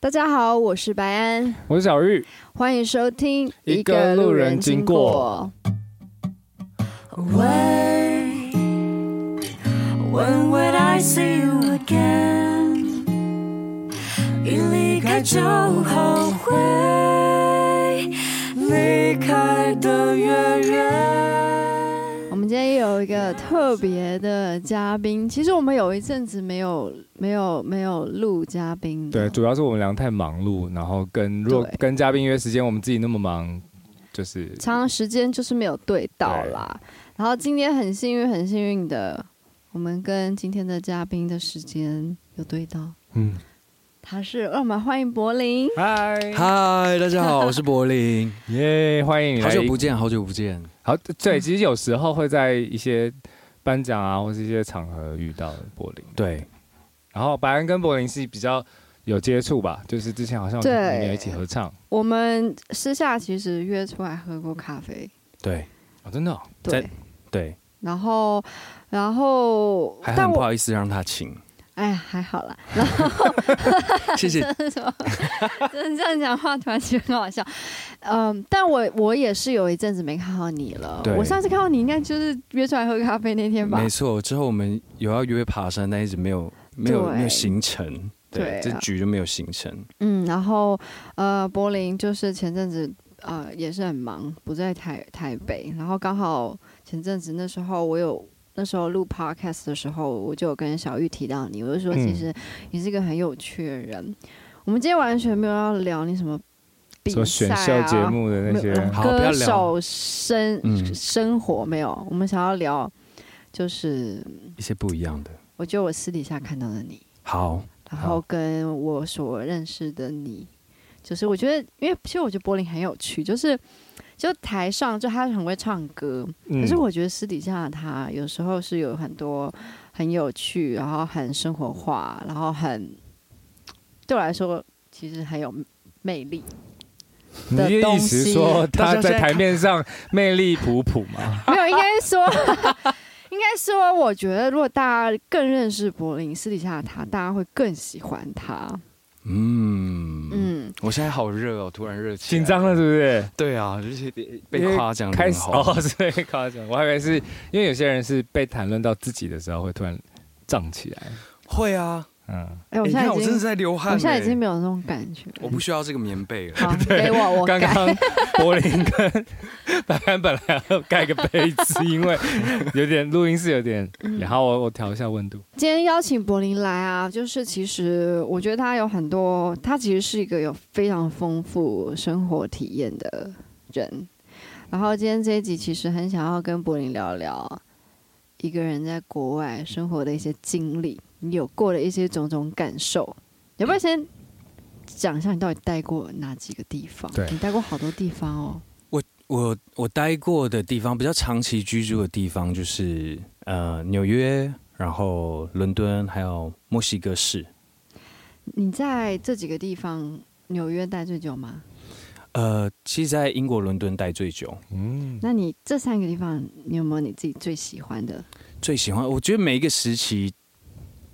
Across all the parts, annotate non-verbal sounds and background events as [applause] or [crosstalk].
大家好，我是白安，我是小玉，欢迎收听一个路人经过。When When would I see you again？一离开就后悔，离开的越远。今天有一个特别的嘉宾，其实我们有一阵子没有、没有、没有录嘉宾。对，主要是我们俩太忙碌，然后跟若跟嘉宾约时间，我们自己那么忙，就是长长时间就是没有对到啦。然后今天很幸运、很幸运的，我们跟今天的嘉宾的时间有对到。嗯。他是，让我们欢迎柏林。嗨嗨，大家好，我是柏林。[laughs] 耶，欢迎你！好久不见，好久不见。好，对，其实有时候会在一些颁奖啊，或是一些场合遇到柏林。对，然后白安跟柏林是比较有接触吧，就是之前好像我们一起合唱。我们私下其实约出来喝过咖啡。对，哦，真的、哦。对对。然后，然后还很不好意思让他请。哎呀，还好啦。[laughs] 然后，谢谢。[laughs] 真的什么？真的这样讲话，突然觉得很好笑。嗯，但我我也是有一阵子没看到你了。对。我上次看到你，应该就是约出来喝咖啡那天吧？没错。之后我们有要约爬山，但一直没有没有没有行程。对。对这局就没有行程。嗯，然后呃，柏林就是前阵子呃也是很忙，不在台台北。然后刚好前阵子那时候我有。那时候录 podcast 的时候，我就有跟小玉提到你，我就说其实你是一个很有趣的人。嗯、我们今天完全没有要聊你什么比赛啊、选秀节目的那些歌手生生活没有。我们想要聊就是一些不一样的。我觉得我私底下看到的你，好，然后跟我所认识的你，就是我觉得，因为其实我觉得柏林很有趣，就是。就台上就他很会唱歌，可是我觉得私底下他有时候是有很多很有趣，然后很生活化，然后很对我来说其实很有魅力。你的意思说他在台面上魅力普普吗？[laughs] 没有，应该说 [laughs] 应该说，我觉得如果大家更认识柏林，私底下的他，大家会更喜欢他。嗯嗯，我现在好热哦，突然热起来，紧张了是不是？对啊，就是被夸奖开始哦，[laughs] 是被夸奖。我还以为是因为有些人是被谈论到自己的时候会突然胀起来，会啊。嗯，哎，我现在我真的在流汗，我现在已经没有那种感觉，我不需要这个棉被了。好，[laughs] 给我，我刚刚柏林跟白安本来要盖个被子，因为有点录音室有点，然后我我调一下温度。今天邀请柏林来啊，就是其实我觉得他有很多，他其实是一个有非常丰富生活体验的人。然后今天这一集其实很想要跟柏林聊聊一个人在国外生活的一些经历。你有过的一些种种感受，要不要先讲一下你到底待过哪几个地方？对，你待过好多地方哦。我我我待过的地方，比较长期居住的地方就是呃纽约，然后伦敦，还有墨西哥市。你在这几个地方，纽约待最久吗？呃，其实，在英国伦敦待最久。嗯，那你这三个地方，你有没有你自己最喜欢的？最喜欢，我觉得每一个时期。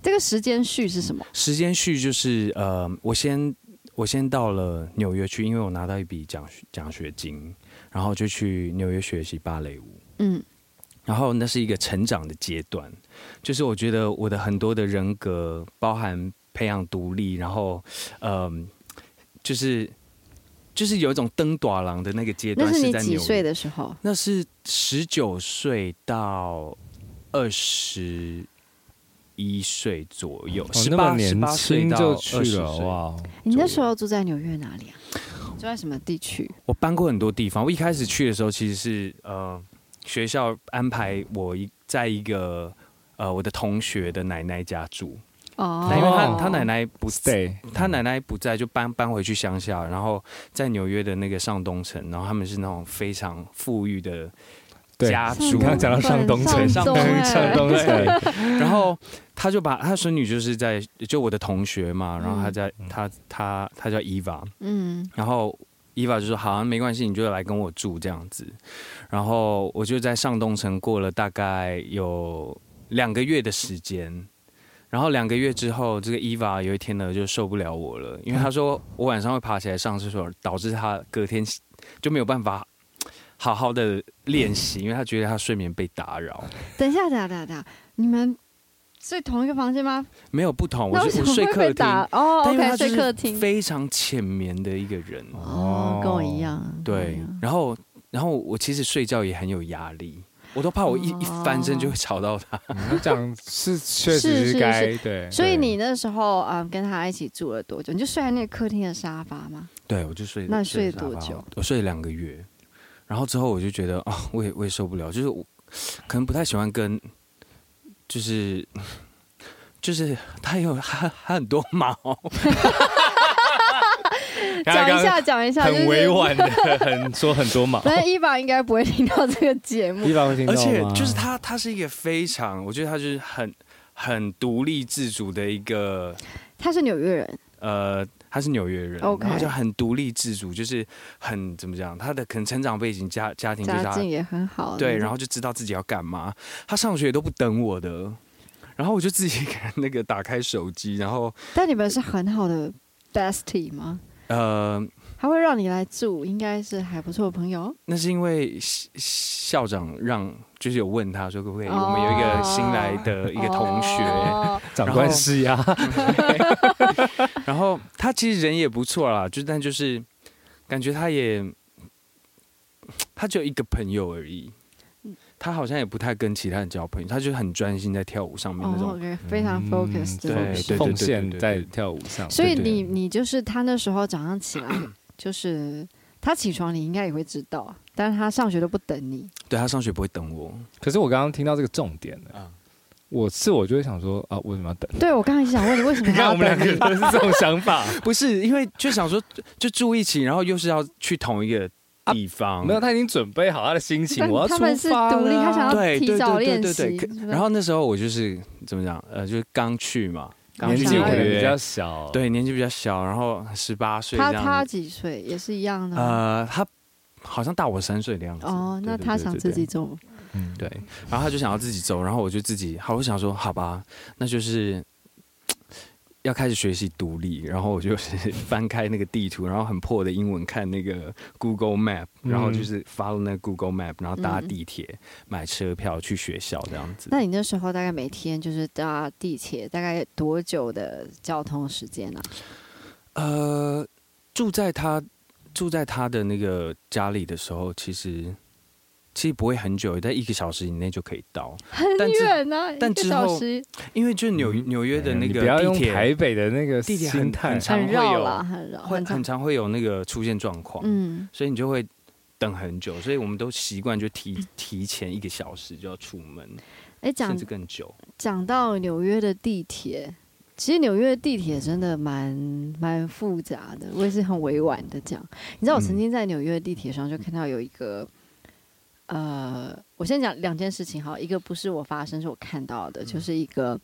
这个时间序是什么？时间序就是呃，我先我先到了纽约去，因为我拿到一笔奖奖学金，然后就去纽约学习芭蕾舞。嗯，然后那是一个成长的阶段，就是我觉得我的很多的人格，包含培养独立，然后嗯、呃，就是就是有一种登短廊的那个阶段。那是你几岁的时候？那是十九岁到二十。一岁左右，十八十八岁就去了哇！你那时候住在纽约哪里啊？住在什么地区？我搬过很多地方。我一开始去的时候，其实是呃学校安排我一在一个呃我的同学的奶奶家住哦，因为他他奶奶不在，他奶奶不在，就搬搬回去乡下，然后在纽约的那个上东城，然后他们是那种非常富裕的。家族，刚刚讲到上东城，上东上东城，然后他就把他孙女就是在就我的同学嘛，然后他在他他他叫伊娃，嗯，然后伊娃就说好啊，没关系，你就来跟我住这样子，然后我就在上东城过了大概有两个月的时间，然后两个月之后，这个伊娃有一天呢就受不了我了，因为他说我晚上会爬起来上厕所，导致他隔天就没有办法好好的练习，因为他觉得他睡眠被打扰。等一下，等一下，等一下，你们睡同一个房间吗？没有不同，我是我睡客厅哦，OK，睡客厅，非常浅眠的一个人哦，跟我一样。对，然后然后我其实睡觉也很有压力。我都怕我一一翻身就会吵到他。这样是确实是该对。所以你那时候嗯跟他一起住了多久？你就睡在那个客厅的沙发吗？对，我就睡。那睡了多久？我睡了两个月，然后之后我就觉得啊，我也我也受不了，就是我可能不太喜欢跟，就是就是他有他他很多毛。[laughs] 讲一下，讲一下，很委婉的，很说很多嘛。反正伊娃应该不会听到这个节目，伊娃会听到。而且就是他，他是一个非常，我觉得他就是很很独立自主的一个。他是纽约人，呃，他是纽约人然后就很独立自主，就是很怎么讲，他的可能成长背景家家庭家境也很好，对，然后就知道自己要干嘛。他上学都不等我的，然后我就自己给那个打开手机，然后。但你们是很好的 bestie 吗？呃，他会让你来住，应该是还不错的朋友。那是因为校长让，就是有问他说可不可以，我们有一个新来的一个同学，哦、长官施压。[laughs] 然后他其实人也不错啦，就但就是感觉他也，他只有一个朋友而已。他好像也不太跟其他人交朋友，他就很专心在跳舞上面那种，oh, okay, 非常对对，奉献在跳舞上。所以你你就是他那时候早上起来，就是他起床，你应该也会知道，但是他上学都不等你。对，他上学不会等我。可是我刚刚听到这个重点了，我是我就会想说啊，为什么要等？对，我刚刚想问你，为什么要等？你看我们两个人是这种想法，[laughs] 不是因为就想说就住一起，然后又是要去同一个。地方、啊、没有，他已经准备好他的心情，我要出发。他们是独立，他想要提早练习。然后那时候我就是怎么讲，呃，就是刚去嘛，年纪可能比较小，对，年纪比较小，然后十八岁。他他几岁？也是一样的。呃，他好像大我三岁的样子。哦，那他想自己走。嗯，对。然后他就想要自己走，然后我就自己，好，我想说，好吧，那就是。要开始学习独立，然后我就是 [laughs] 翻开那个地图，然后很破的英文看那个 Google Map，然后就是 follow 那个 Google Map，然后搭地铁、嗯、买车票去学校这样子。那你那时候大概每天就是搭地铁，大概多久的交通时间呢、啊？呃，住在他住在他的那个家里的时候，其实。其实不会很久，在一个小时以内就可以到。很远啊，但之后因为就纽纽约的那个地铁，台北的那个地铁很很常会有，很绕，会很常会有那个出现状况。嗯，所以你就会等很久，所以我们都习惯就提提前一个小时就要出门。哎，讲甚至更久。讲到纽约的地铁，其实纽约的地铁真的蛮蛮复杂的。我也是很委婉的讲，你知道我曾经在纽约的地铁上就看到有一个。呃，我先讲两件事情哈，一个不是我发生，是我看到的，就是一个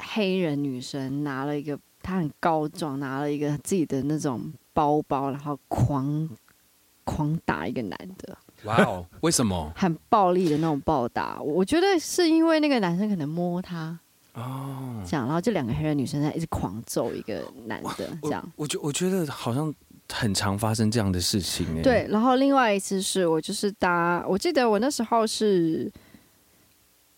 黑人女生拿了一个，她很高壮，拿了一个自己的那种包包，然后狂狂打一个男的。哇哦，为什么？[laughs] 很暴力的那种暴打，我觉得是因为那个男生可能摸她哦，这样，然后这两个黑人女生在一直狂揍一个男的，这样。我觉我觉得好像。很常发生这样的事情哎。对，然后另外一次是我就是搭，我记得我那时候是，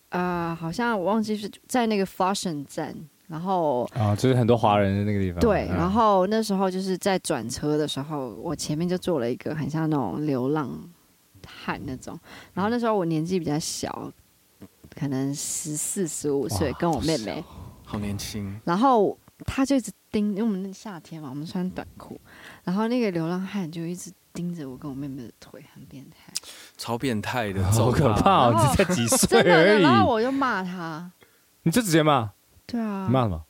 啊、呃，好像我忘记是在那个 Flushing 站，然后啊，就是很多华人的那个地方。对，然后那时候就是在转车的时候，我前面就坐了一个很像那种流浪汉那种，然后那时候我年纪比较小，可能十四十五岁，跟我妹妹，好年轻，然后他就一直盯，因为我们那夏天嘛，我们穿短裤。然后那个流浪汉就一直盯着我跟我妹妹的腿，很变态，超变态的，好可怕哦！你才几 [laughs] 岁而已。然后我就骂他，你就直接骂？对啊。你骂什么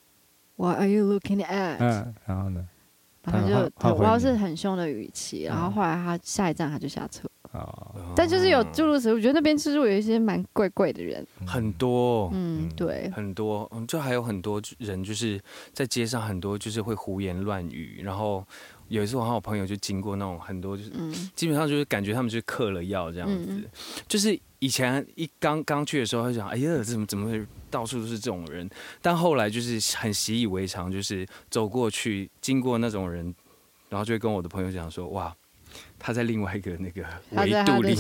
？What are you looking at？嗯，然后呢？然后就我要是很凶的语气，然后后来他下一站他就下车。哦。但就是有诸如此类，我觉得那边其实有一些蛮怪怪的人，很多。嗯，对，很多。嗯，就还有很多人就是在街上，很多就是会胡言乱语，然后。有一次我和我朋友就经过那种很多，就是基本上就是感觉他们就是嗑了药这样子，就是以前一刚刚去的时候，会想，哎呀，这怎么怎么会到处都是这种人？但后来就是很习以为常，就是走过去经过那种人，然后就会跟我的朋友讲说，哇，他在另外一个那个维度里。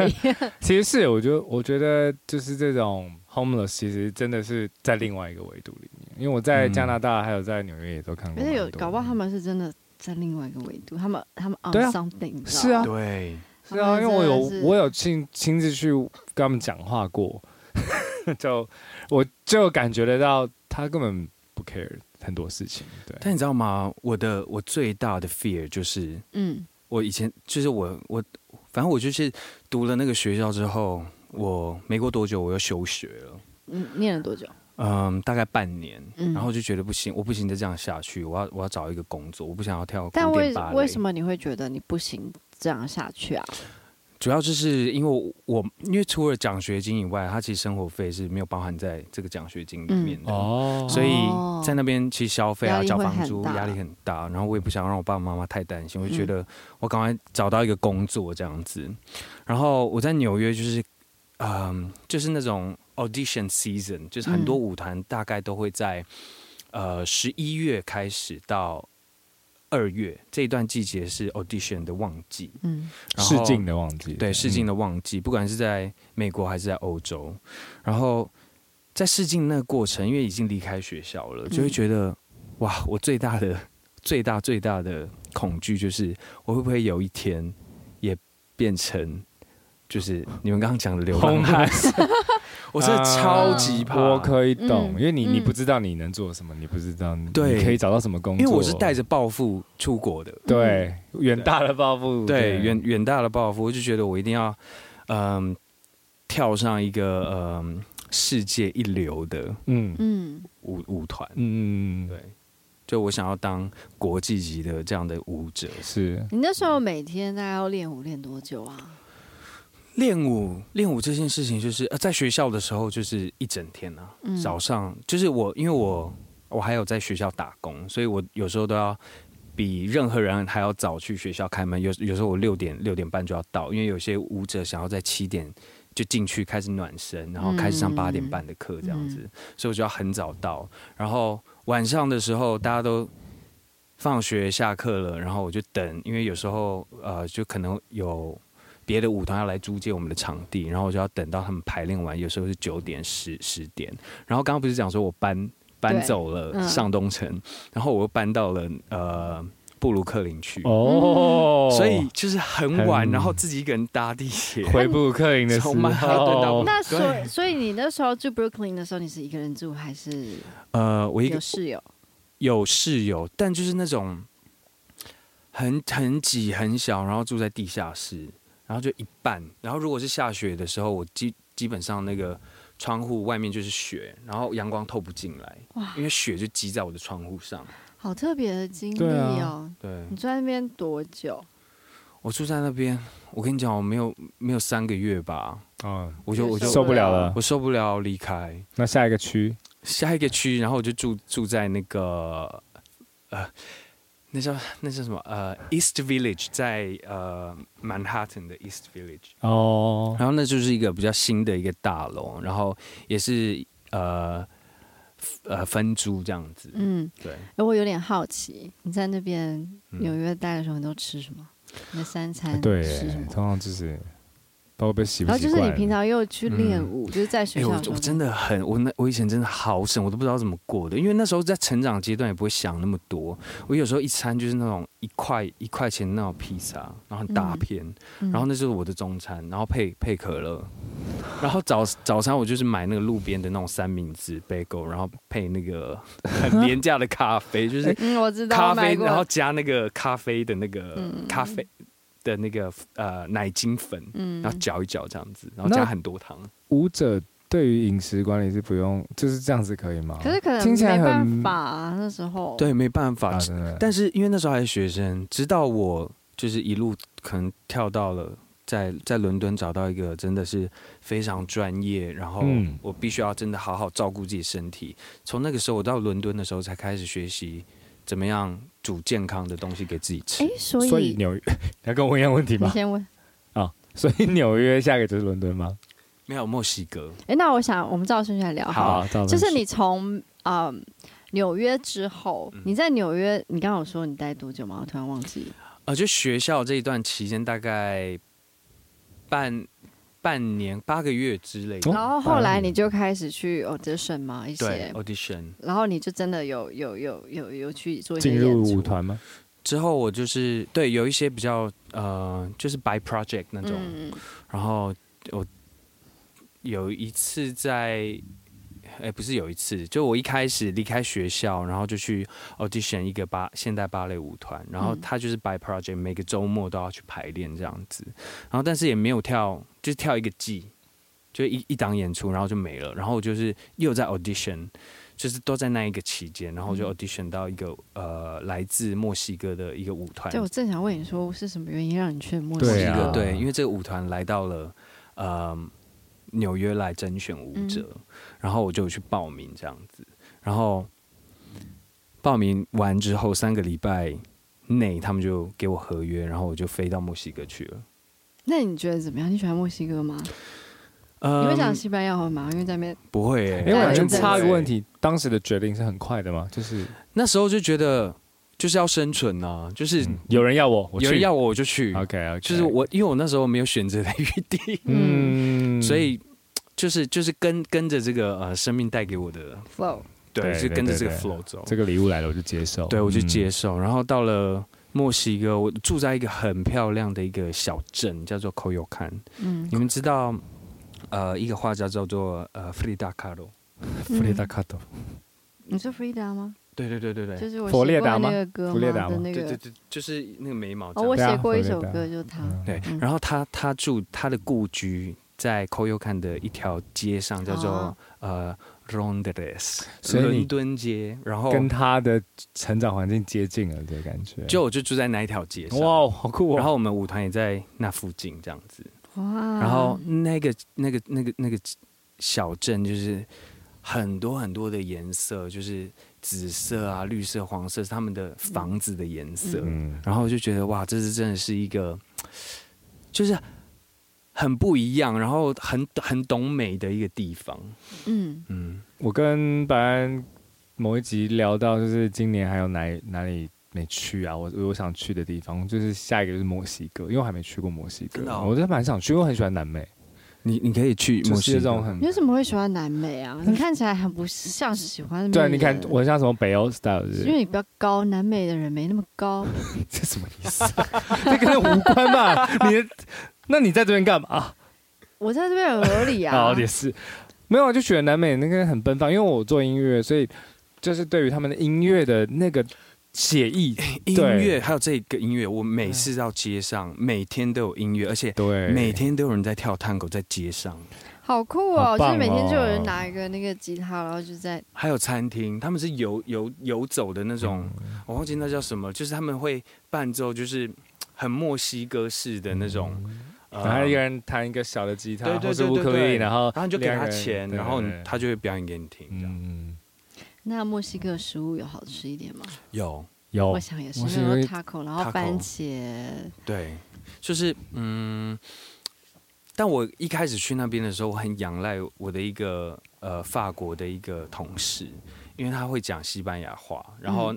[laughs] 其实是，我觉得我觉得就是这种 homeless，其实真的是在另外一个维度里面。因为我在加拿大还有在纽约也都看过，而且有搞不好他们是真的在另外一个维度，他们他们 on something，是啊，对。是啊，因为我有我有亲亲自去跟他们讲话过，[laughs] 就我就感觉得到他根本不 care 很多事情。对，但你知道吗？我的我最大的 fear 就是，嗯，我以前就是我我反正我就是读了那个学校之后，我没过多久我又休学了。嗯，念了多久？嗯，大概半年，然后就觉得不行，我不行，再这样下去，我要我要找一个工作，我不想要跳。但为为什么你会觉得你不行？这样下去啊？主要就是因为我，因为除了奖学金以外，他其实生活费是没有包含在这个奖学金里面的哦，所以在那边其实消费啊、交房租压力很大，然后我也不想让我爸爸妈妈太担心，我就觉得我赶快找到一个工作这样子。然后我在纽约就是，嗯，就是那种 audition season，就是很多舞团大概都会在呃十一月开始到。二月这一段季节是 audition 的旺季，嗯，试镜的旺季，对，试镜的旺季，不管是在美国还是在欧洲，然后在试镜那个过程，因为已经离开学校了，就会觉得，嗯、哇，我最大的、最大、最大的恐惧就是，我会不会有一天也变成，就是你们刚刚讲的流浪汉。[laughs] 我是超级怕，我可以懂，因为你你不知道你能做什么，你不知道你可以找到什么工作。因为我是带着抱负出国的，对，远大的抱负，对，远远大的抱负，我就觉得我一定要，嗯，跳上一个嗯世界一流的嗯。嗯。舞舞团，嗯嗯。对，就我想要当国际级的这样的舞者。是。你那时候每天大概要练舞练多久啊？练舞，练舞这件事情就是呃，在学校的时候就是一整天呐、啊。嗯、早上就是我，因为我我还有在学校打工，所以我有时候都要比任何人还要早去学校开门。有有时候我六点六点半就要到，因为有些舞者想要在七点就进去开始暖身，然后开始上八点半的课这样子，嗯、所以我就要很早到。然后晚上的时候大家都放学下课了，然后我就等，因为有时候呃就可能有。别的舞团要来租借我们的场地，然后我就要等到他们排练完，有时候是九点、十十点。然后刚刚不是讲说我搬搬走了上东城，嗯、然后我又搬到了呃布鲁克林去哦，所以就是很晚，很然后自己一个人搭地铁回布鲁克林的时候。那所所以你那时候住布鲁克林的时候，你是一个人住还是呃我一个室友有室友，但就是那种很很挤很小，然后住在地下室。然后就一半，然后如果是下雪的时候，我基基本上那个窗户外面就是雪，然后阳光透不进来，哇，因为雪就积在我的窗户上。好特别的经历哦。对，啊、对，你住在那边多久？我住在那边，我跟你讲，我没有没有三个月吧。啊，我就我就受不了了，我受不了离开。那下一个区，下一个区，然后我就住住在那个呃。那叫那叫什么？呃，East Village 在呃曼哈顿的 East Village 哦，然后那就是一个比较新的一个大楼，然后也是呃呃分租这样子。嗯，对。我有点好奇，你在那边纽约待的时候，你都吃什么？你的三餐对吃什么？通常就是。包被洗不洗，然后就是你平常又去练舞，嗯、就是在学校、欸。我我真的很，我那我以前真的好省，我都不知道怎么过的。因为那时候在成长阶段，也不会想那么多。我有时候一餐就是那种一块一块钱那种披萨，然后很大片，嗯、然后那就是我的中餐，然后配配可乐。然后早早餐我就是买那个路边的那种三明治 bagel，然后配那个很 [laughs] [laughs] 廉价的咖啡，就是嗯我知道咖啡，然后加那个咖啡的那个咖啡。的那个呃奶精粉，嗯，然后搅一搅这样子，然后加很多糖。舞者对于饮食管理是不用，就是这样子可以吗？可是可能听起来没办法啊，那时候对，没办法。啊、但是因为那时候还是学生，直到我就是一路可能跳到了在在伦敦找到一个真的是非常专业，然后我必须要真的好好照顾自己身体。从那个时候我到伦敦的时候才开始学习怎么样。煮健康的东西给自己吃。哎，所以纽约，[laughs] 要跟我问一样问题吗？你先问。啊，所以纽约下一个就是伦敦吗？没有墨西哥。哎、欸，那我想我们照顺序来聊好，好就是你从啊纽约之后，嗯、你在纽约，你刚刚有说你待多久吗？我突然忘记。呃，就学校这一段期间大概半。半年八个月之类的，然后后来你就开始去 audition 吗？一些 audition，然后你就真的有有有有有去做进入舞团吗？之后我就是对有一些比较呃，就是 by project 那种，嗯、然后我有一次在。哎，不是有一次，就我一开始离开学校，然后就去 audition 一个芭现代芭蕾舞团，然后他就是 by project，每个周末都要去排练这样子，然后但是也没有跳，就是跳一个季，就一一档演出，然后就没了，然后就是又在 audition，就是都在那一个期间，然后就 audition 到一个呃来自墨西哥的一个舞团。对，我正想问你说是什么原因让你去墨西哥？对啊，对，因为这个舞团来到了呃。纽约来甄选舞者，嗯、然后我就去报名这样子，然后报名完之后三个礼拜内，他们就给我合约，然后我就飞到墨西哥去了。那你觉得怎么样？你喜欢墨西哥吗？嗯、你会讲西班牙话吗？因为在那边不会、欸。因为我先插一个问题，当时的决定是很快的吗？就是那时候就觉得。就是要生存呐、啊，就是、嗯、有人要我，我有人要我我就去。OK OK，就是我，因为我那时候没有选择的余地，嗯，所以就是就是跟跟着这个呃生命带给我的 flow，对，对就跟着这个 flow 走。这个礼物来了，我就接受。对，我就接受。嗯、然后到了墨西哥，我住在一个很漂亮的一个小镇，叫做 Coyoacan。嗯，你们知道呃一个画家叫做呃弗里达卡罗，弗里达卡罗，你是弗里达吗？对对对对对，就是我写过那个歌吗？的那个，对对对，就是那个眉毛。哦，我写过一首歌，就是他。对，然后他他住他的故居在 Coyoacan 的一条街上，叫做呃 Rondeles，伦敦街。然后跟他的成长环境接近了，的感觉。就我就住在那一条街上，哇，好酷哦！然后我们舞团也在那附近，这样子。哇！然后那个那个那个那个小镇就是很多很多的颜色，就是。紫色啊，绿色、黄色是他们的房子的颜色，嗯、然后我就觉得哇，这是真的是一个，就是很不一样，然后很很懂美的一个地方。嗯嗯，我跟白安某一集聊到，就是今年还有哪哪里没去啊？我我想去的地方，就是下一个就是墨西哥，因为我还没去过墨西哥，哦、我真的蛮想去，因为我很喜欢南美。你你可以去墨西哥，你为什么会喜欢南美啊？[laughs] 你看起来很不像是喜欢。对，你看我像什么北欧 style，因为你比较高，南美的人没那么高。[laughs] 这什么意思？[laughs] 这跟你无关吧？你那你在这边干嘛？我在这边很合理啊。好，[laughs] 也是，没有，就觉得南美那个很奔放，因为我做音乐，所以就是对于他们的音乐的那个。写意音乐，还有这个音乐，我每次到街上，每天都有音乐，而且对，每天都有人在跳探戈，在街上，好酷哦！就是每天就有人拿一个那个吉他，然后就在。还有餐厅，他们是游游游走的那种，我忘记那叫什么，就是他们会伴奏，就是很墨西哥式的那种，然后一个人弹一个小的吉他，或者乌克丽丽，然后然后你就给他钱，然后他就会表演给你听，这样。那墨西哥食物有好吃一点吗？有。有，我想也是，因为 taco，然后番茄，对，就是嗯，但我一开始去那边的时候，我很仰赖我的一个呃法国的一个同事，因为他会讲西班牙话，然后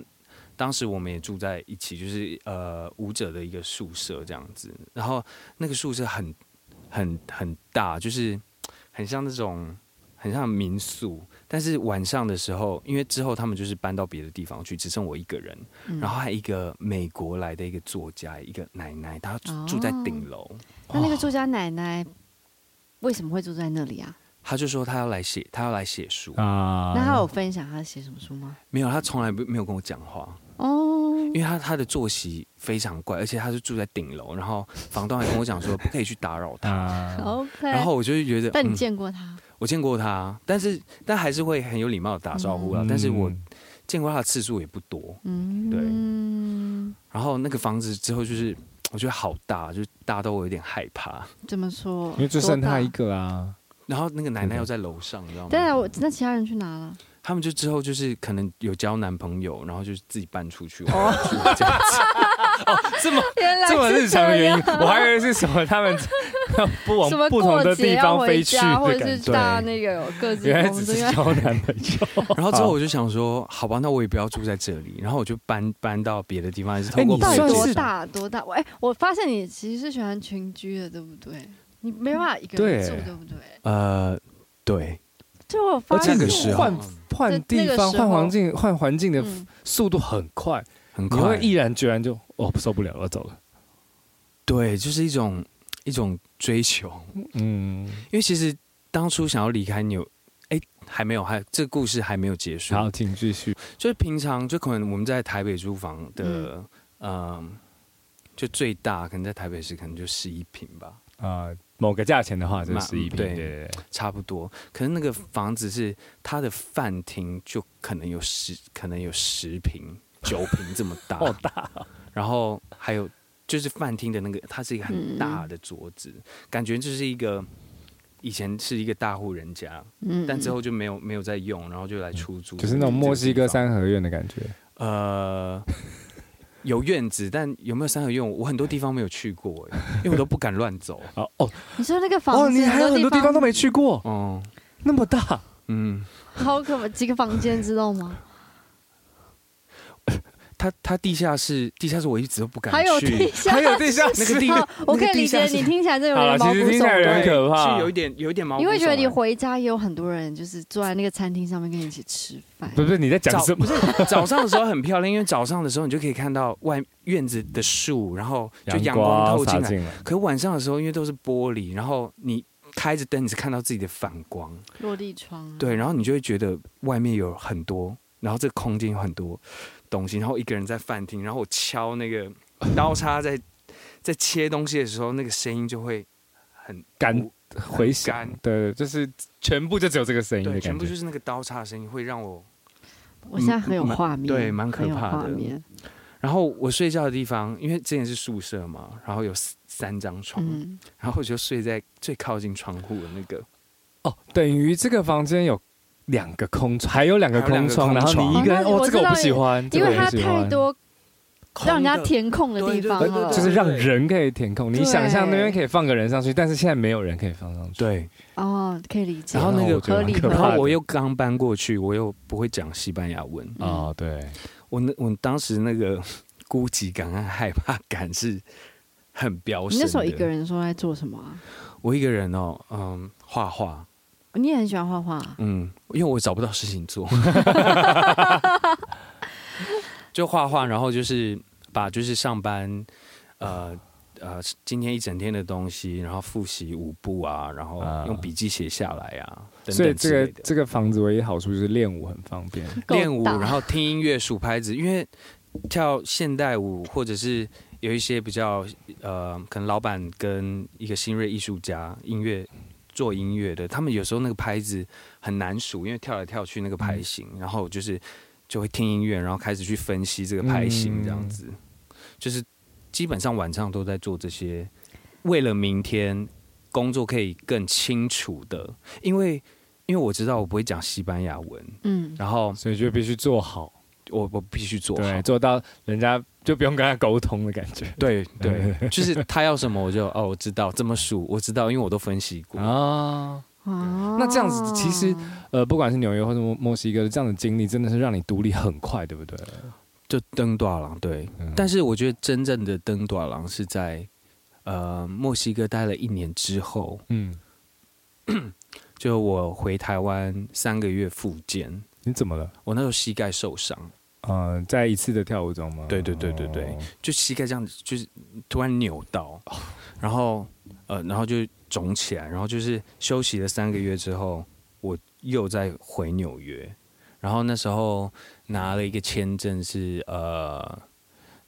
当时我们也住在一起，就是呃舞者的一个宿舍这样子，然后那个宿舍很很很大，就是很像那种很像民宿。但是晚上的时候，因为之后他们就是搬到别的地方去，只剩我一个人，嗯、然后还有一个美国来的一个作家，一个奶奶，她住在顶楼。那那个作家奶奶为什么会住在那里啊？他就说他要来写，他要来写书啊。那他有分享他写什么书吗？没有，他从来没有跟我讲话哦。因为他他的作息非常怪，而且他是住在顶楼，然后房东还跟我讲说不可以去打扰他。OK，然后我就觉得，但你见过他？嗯我见过他，但是但还是会很有礼貌的打招呼啦。嗯、但是我见过他的次数也不多，嗯，对。然后那个房子之后就是，我觉得好大，就大到我有点害怕。怎么说？因为就剩他一个啊。然后那个奶奶又在楼上，你知道吗？对啊，我那其他人去哪了？他们就之后就是可能有交男朋友，然后就是自己搬出去。哦，这样子。哦，这么 [laughs] 这么日常的原因，我还以为是什么他们。[laughs] 不往不同的地方飞去，或者是搭那个各自原来只是交男朋友。[laughs] 然后之后我就想说，好吧，那我也不要住在这里，然后我就搬搬到别的地方。还是透过到底多大多大？我哎，我发现你其实是喜欢群居的，对不对？你没办法一个人住，对不对？呃，对。就我发现换换地方、换环境、换环境的速度很快，很快，你会毅然决然就哦受不了了，走了。对，就是一种一种追求，嗯，因为其实当初想要离开纽，哎，还没有，还这个故事还没有结束。好，请继续。就是平常就可能我们在台北租房的，嗯，就最大可能在台北市可能就十一平吧。啊，某个价钱的话就是十一平，对对对，差不多。可是那个房子是它的饭厅，就可能有十，可能有十平、九平这么大，[laughs] 好大。然后还有。就是饭厅的那个，它是一个很大的桌子，嗯、感觉就是一个以前是一个大户人家，嗯，但之后就没有没有再用，然后就来出租，就是那种墨西哥三合院的感觉。呃，有院子，但有没有三合院，我很多地方没有去过，[laughs] 因为我都不敢乱走。哦哦，你说那个房子，哦，你还有很多地方都没去过，哦，那么大，嗯，好可怕，几个房间知道吗？他他地下室，地下室我一直都不敢去。[laughs] 还有地下，还有地下那个地，我可以理解你听起来这有点毛骨悚然，其实听起来很可怕，是有一点有一点毛。你会觉得你回家也有很多人，就是坐在那个餐厅上面跟你一起吃饭。不是你在讲什么？不是早上的时候很漂亮，因为早上的时候你就可以看到外院子的树，然后就阳光透进来。可是晚上的时候，因为都是玻璃，然后你开着灯，你是看到自己的反光。落地窗。对，然后你就会觉得外面有很多，然后这个空间有很多。东西，然后一个人在饭厅，然后我敲那个 [laughs] 刀叉在在切东西的时候，那个声音就会很干回响，对，就是全部就只有这个声音全部就是那个刀叉的声音会让我，我现在很有画面，对，蛮可怕的。然后我睡觉的地方，因为之前是宿舍嘛，然后有三张床，嗯、然后我就睡在最靠近窗户的那个，哦，等于这个房间有。两个空窗，还有两个空窗，然后你一个人哦，这个我不喜欢，因为它太多让人家填空的地方了，就是让人可以填空。你想象那边可以放个人上去，但是现在没有人可以放上去。对，哦，可以理解。然后那个合理，然后我又刚搬过去，我又不会讲西班牙文啊。对，我那我当时那个孤寂感和害怕感是很飙升。你那时候一个人说在做什么啊？我一个人哦，嗯，画画。你也很喜欢画画，嗯，因为我找不到事情做，[laughs] 就画画，然后就是把就是上班，呃呃，今天一整天的东西，然后复习舞步啊，然后用笔记写下来啊，等等。所以这个这个房子唯一好处就是练舞很方便，练舞，然后听音乐、数拍子，因为跳现代舞或者是有一些比较呃，可能老板跟一个新锐艺术家音乐。做音乐的，他们有时候那个拍子很难数，因为跳来跳去那个拍型，嗯、然后就是就会听音乐，然后开始去分析这个拍型，这样子，嗯、就是基本上晚上都在做这些，为了明天工作可以更清楚的，因为因为我知道我不会讲西班牙文，嗯，然后所以就必须做好。我我必须做好，做到人家就不用跟他沟通的感觉。对 [laughs] 对，就是他要什么我就哦，我知道这么数，我知道，因为我都分析过啊。哦，那这样子其实呃，不管是纽约或者墨西哥的这样的经历，真的是让你独立很快，对不对？就登大人对，嗯、但是我觉得真正的登大人是在呃墨西哥待了一年之后，嗯，[coughs] 就我回台湾三个月复健，你怎么了？我那时候膝盖受伤。呃，在一次的跳舞中吗？对对对对对，哦、就膝盖这样子，就是突然扭到，然后呃，然后就肿起来，然后就是休息了三个月之后，我又再回纽约，然后那时候拿了一个签证是，是呃，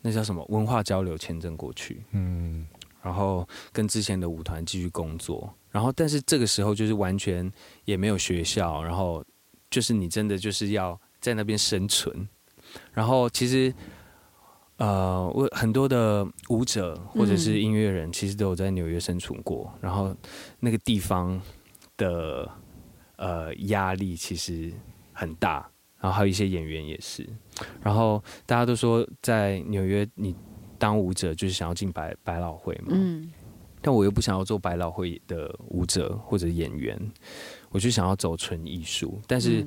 那叫什么文化交流签证过去，嗯，然后跟之前的舞团继续工作，然后但是这个时候就是完全也没有学校，然后就是你真的就是要在那边生存。然后其实，呃，我很多的舞者或者是音乐人，其实都有在纽约生存过。嗯、然后那个地方的呃压力其实很大，然后还有一些演员也是。然后大家都说，在纽约你当舞者就是想要进百百老汇嘛。嗯。但我又不想要做百老汇的舞者或者演员，我就想要走纯艺术。但是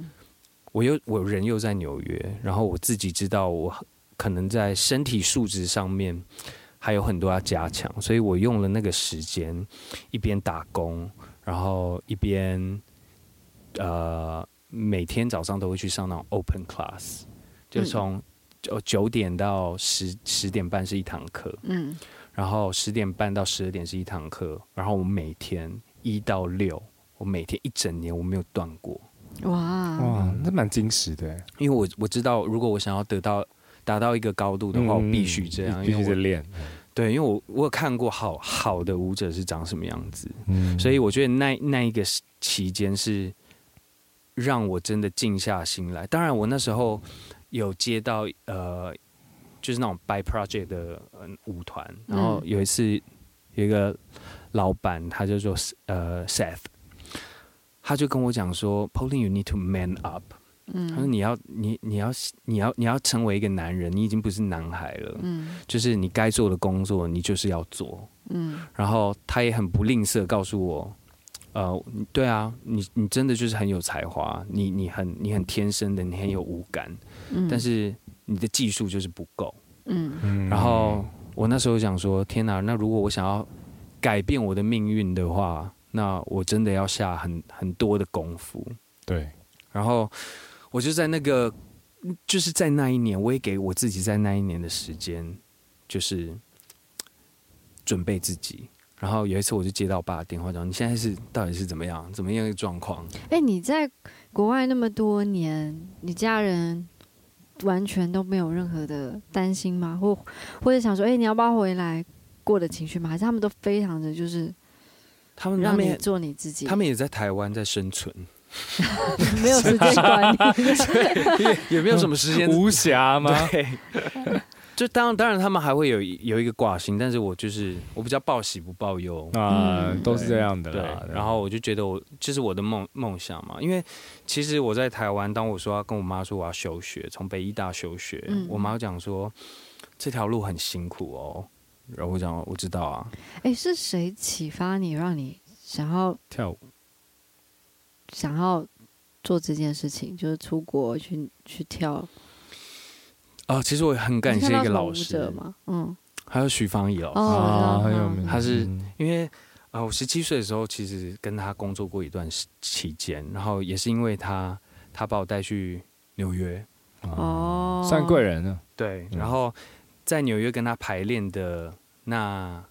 我又我人又在纽约，然后我自己知道我可能在身体素质上面还有很多要加强，所以我用了那个时间一边打工，然后一边呃每天早上都会去上那种 open class，就从九九点到十十点半是一堂课，嗯。然后十点半到十二点是一堂课，然后我每天一到六，我每天一整年我没有断过。哇哇，那蛮精实的。因为我我知道，如果我想要得到达到一个高度的话，嗯、我必须这样，必须得练。对，因为我我有看过好好的舞者是长什么样子，嗯，所以我觉得那那一个期间是让我真的静下心来。当然，我那时候有接到呃。就是那种 by project 的舞团，然后有一次有一个老板，他就说呃 Seth，他就跟我讲说，Pauline，you need to man up。嗯，他说你要你你要你要你要成为一个男人，你已经不是男孩了。嗯，就是你该做的工作，你就是要做。嗯，然后他也很不吝啬告诉我，呃，对啊，你你真的就是很有才华，你你很你很天生的，你很有五感。嗯，但是。你的技术就是不够，嗯，然后我那时候想说，天哪，那如果我想要改变我的命运的话，那我真的要下很很多的功夫，对。然后我就在那个，就是在那一年，我也给我自己在那一年的时间，就是准备自己。然后有一次，我就接到我爸的电话，讲：“你现在是到底是怎么样，怎么样的状况？”哎，你在国外那么多年，你家人？完全都没有任何的担心吗？或或者想说，哎、欸，你要不要回来过的情绪吗？还是他们都非常的就是，他们让你做你自己，他们也在台湾在生存，[laughs] 没有时间管理，[laughs] 也也没有什么时间无暇吗？对。[laughs] 就当，当然他们还会有有一个挂心，但是我就是我比较报喜不报忧啊，嗯、都是这样的对。然后我就觉得我这、就是我的梦梦想嘛，因为其实我在台湾，当我说要跟我妈说我要休学，从北医大休学，嗯、我妈讲说这条路很辛苦哦。然后我讲我知道啊。哎，是谁启发你，让你想要跳舞，想要做这件事情，就是出国去去跳？啊、哦，其实我很感谢一个老师，嗯，还有许芳怡老师。啊，很有名。他是因为啊、呃，我十七岁的时候，其实跟他工作过一段时期间，然后也是因为他，他把我带去纽约，哦，算贵人了。对，然后在纽约跟他排练的那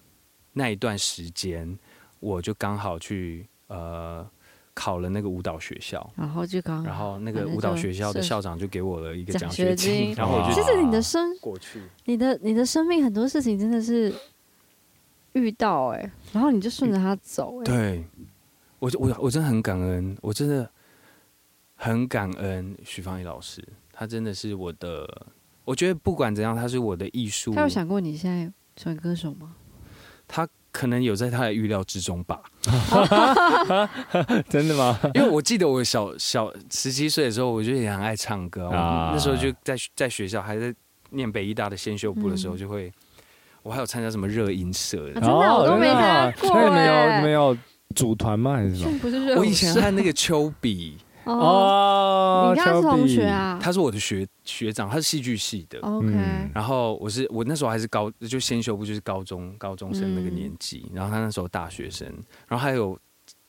那一段时间，我就刚好去呃。考了那个舞蹈学校，然后就刚，然后那个舞蹈学校的校长就给我了一个奖学金，然后我就其实你的生过去，你的你的生命很多事情真的是遇到哎、欸，然后你就顺着他走哎、欸，对，我我我真的很感恩，我真的很感恩徐芳怡老师，他真的是我的，我觉得不管怎样，他是我的艺术。他有想过你现在成为歌手吗？他。可能有在他的预料之中吧，[laughs] 真的吗？[laughs] 因为我记得我小小十七岁的时候，我就也很爱唱歌。啊、那时候就在在学校还在念北艺大的先修部的时候，就会、嗯、我还有参加什么热音社的。啊、真的，我都没参加过。那你们有你们有组团吗？还是什么？不是我以前和那个丘比。哦，你跟他是同学啊？他是我的学学长，他是戏剧系的。OK，然后我是我那时候还是高，就先修不就是高中高中生那个年纪，然后他那时候大学生，然后还有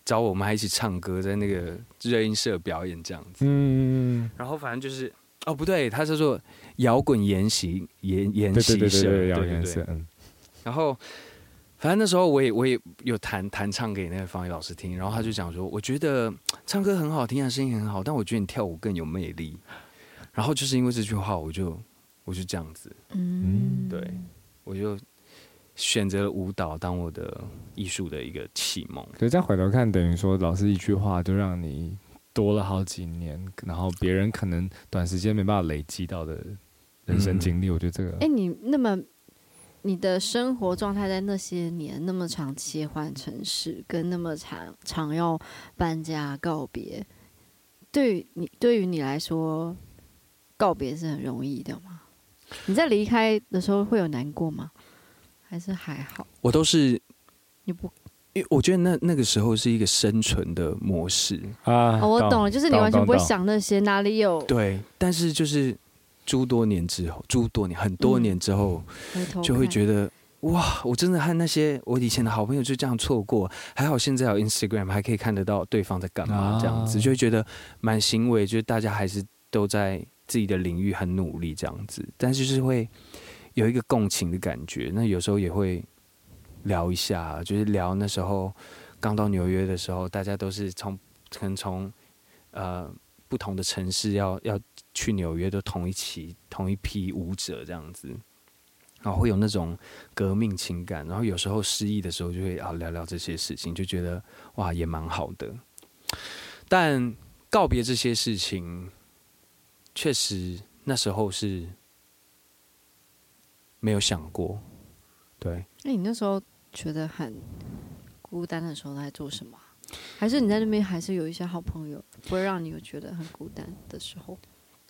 找我们还一起唱歌，在那个热音社表演这样子。嗯，然后反正就是哦不对，他叫做摇滚研习研研习社，对对对，嗯，然后。反正那时候我也我也有弹弹唱给那个方宇老师听，然后他就讲说，我觉得唱歌很好听啊，声音很好，但我觉得你跳舞更有魅力。然后就是因为这句话，我就我就这样子，嗯，对，我就选择了舞蹈当我的艺术的一个启蒙。所以再回头看，等于说老师一句话就让你多了好几年，然后别人可能短时间没办法累积到的人生经历，嗯、我觉得这个，哎，你那么。你的生活状态在那些年那么长切换城市，跟那么长常要搬家告别，对于你对于你来说，告别是很容易的吗？你在离开的时候会有难过吗？还是还好？我都是你不？因为我觉得那那个时候是一个生存的模式啊。哦，我懂了，就是你完全不会想那些哪里有。对，但是就是诸多年之后，诸多年很多年之后，嗯、就会觉得哇，我真的和那些我以前的好朋友就这样错过。还好现在有 Instagram，还可以看得到对方在干嘛，这样子、啊、就会觉得蛮欣慰，就是大家还是都在自己的领域很努力这样子，但是就是会有一个共情的感觉。那有时候也会。聊一下，就是聊那时候刚到纽约的时候，大家都是从可能从呃不同的城市要要去纽约，都同一起同一批舞者这样子，然后会有那种革命情感，然后有时候失意的时候就会啊聊聊这些事情，就觉得哇也蛮好的。但告别这些事情，确实那时候是没有想过，对。那你那时候？觉得很孤单的时候在做什么？还是你在那边还是有一些好朋友，不会让你有觉得很孤单的时候？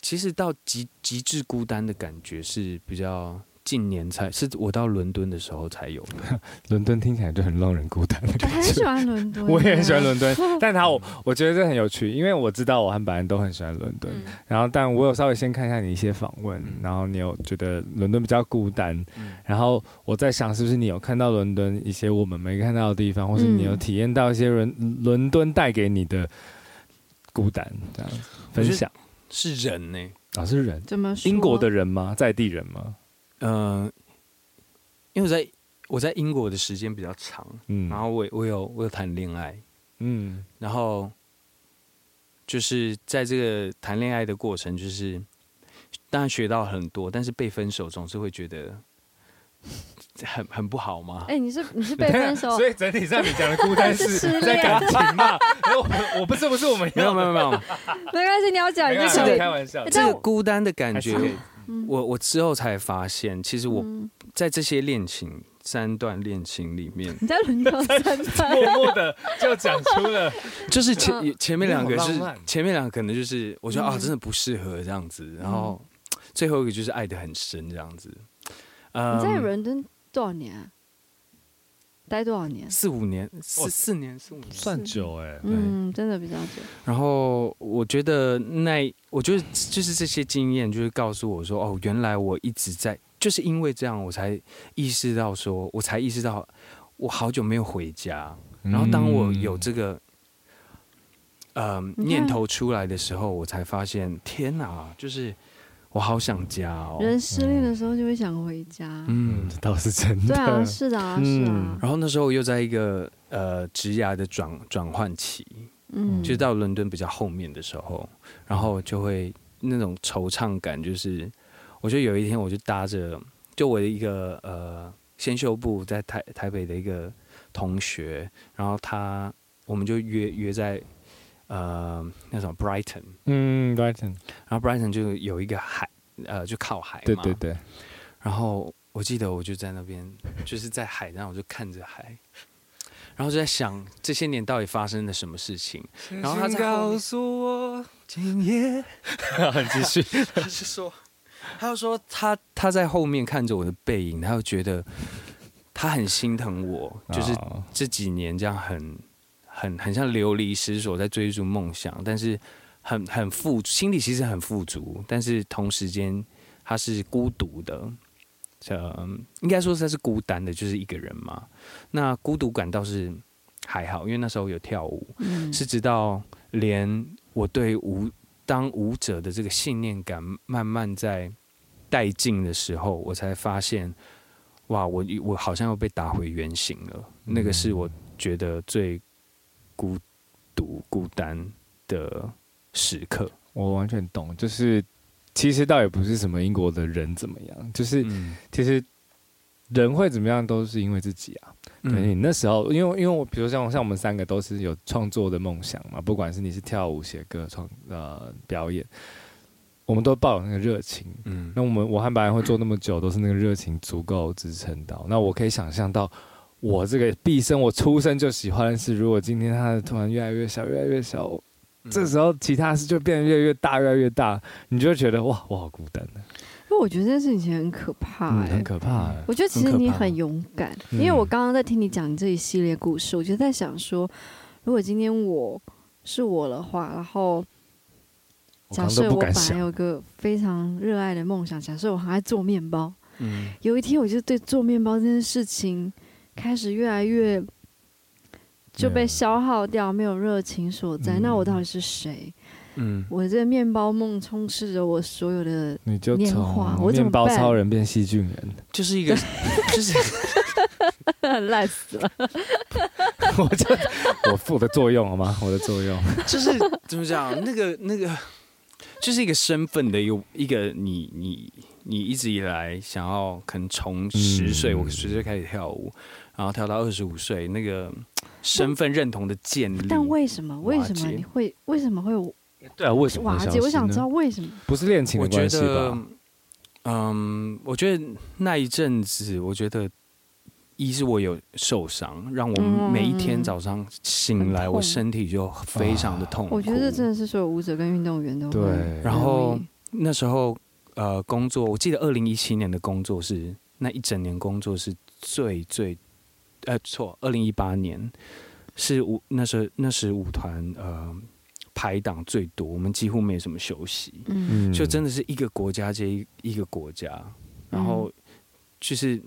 其实到极极致孤单的感觉是比较。近年才是我到伦敦的时候才有的。[laughs] 伦敦听起来就很让人孤单。我很喜欢伦敦，[laughs] 我也很喜欢伦敦。[laughs] 但他我我觉得这很有趣，因为我知道我和白人都很喜欢伦敦。嗯、然后，但我有稍微先看一下你一些访问，嗯、然后你有觉得伦敦比较孤单。嗯、然后我在想，是不是你有看到伦敦一些我们没看到的地方，或是你有体验到一些伦伦敦带给你的孤单？这样子分享是人呢、欸？啊，是人？怎么说？英国的人吗？在地人吗？嗯、呃，因为我在我在英国的时间比较长，嗯，然后我我有我有谈恋爱，嗯，然后就是在这个谈恋爱的过程，就是当然学到很多，但是被分手总是会觉得很很不好吗？哎、欸，你是 [laughs] 你是被分手，所以整体上你讲的孤单是 [laughs] 在感情嘛？[laughs] 我我不是不是我们没有没有没有，没关系，你要讲一个开玩笑，这个孤单的感觉。我我之后才发现，其实我在这些恋情三段恋情里面，你在轮到三段，默默的就讲出了，就是前前面两个是前面两个可能就是我觉得啊真的不适合这样子，然后最后一个就是爱的很深这样子。你在伦敦多少年啊？待多少年？四五年，四四年，四五年，算久哎、欸。嗯，真的比较久。然后我觉得那，我觉得就是这些经验，就是告诉我说，哦，原来我一直在，就是因为这样，我才意识到说，我才意识到我好久没有回家。然后当我有这个，嗯、呃，念头出来的时候，我才发现，天哪，就是。我好想家哦！人失恋的时候就会想回家。嗯，这倒是真的。对啊，是的啊，是啊。然后那时候又在一个呃职涯的转转换期，嗯，就到伦敦比较后面的时候，然后就会那种惆怅感，就是我觉得有一天我就搭着，就我的一个呃先修部在台台北的一个同学，然后他我们就约约在。呃，那种 Brighton，嗯，Brighton，然后 Brighton 就有一个海，呃，就靠海嘛，对对对。然后我记得我就在那边，[laughs] 就是在海，然后我就看着海，然后就在想这些年到底发生了什么事情。然后他告诉我，今夜，很 [laughs] 继续，[laughs] 他就说，他就说他他在后面看着我的背影，他就觉得他很心疼我，就是这几年这样很。很很像流离失所，在追逐梦想，但是很很富，心里其实很富足，但是同时间他是孤独的，呃，应该说他是孤单的，就是一个人嘛。那孤独感倒是还好，因为那时候有跳舞，嗯、是直到连我对舞当舞者的这个信念感慢慢在殆尽的时候，我才发现，哇，我我好像又被打回原形了。嗯、那个是我觉得最。孤独、孤单的时刻，我完全懂。就是其实倒也不是什么英国的人怎么样，就是、嗯、其实人会怎么样都是因为自己啊。对、嗯、你那时候，因为因为我比如像像我们三个都是有创作的梦想嘛，不管是你是跳舞、写歌、创呃表演，我们都抱有那个热情。嗯，那我们我和白安会做那么久，都是那个热情足够支撑到。那我可以想象到。我这个毕生，我出生就喜欢的是，如果今天他突然越来越小，越来越小，嗯、这时候其他事就变得越来越大，越来越大，你就会觉得哇，我好孤单呢。因为我觉得这件事情很可怕、欸嗯，很可怕。我觉得其实你很勇敢，因为我刚刚在听你讲这一系列故事，我就在想说，如果今天我是我的话，然后假设我本来有个非常热爱的梦想，假设我很爱做面包，嗯，有一天我就对做面包这件事情开始越来越就被消耗掉，没有热情所在，那我到底是谁？嗯，我这个面包梦充斥着我所有的年华。我面包超人变细菌人，就是一个，[laughs] 就是 [laughs] 烂死了。[laughs] 我就我负的作用好吗？我的作用就是怎么讲？那个那个，就是一个身份的一个一个你你你一直以来想要，可能从十岁我十岁开始跳舞，然后跳到二十五岁，那个身份认同的建立。但为什么？为什么你会？为什么会有？对啊，为什么？瓦解，我想知道为什么？不是恋情的关系吧？嗯，我觉得那一阵子，我觉得一是我有受伤，让我每一天早上醒来，我身体就非常的痛苦。我觉得这真的是所有舞者跟运动员都会。对。然后那时候呃，工作，我记得二零一七年的工作是那一整年工作是最最，呃，错，二零一八年是舞那时候那时舞团呃。排档最多，我们几乎没什么休息，嗯，就真的是一个国家接一一个国家，然后就是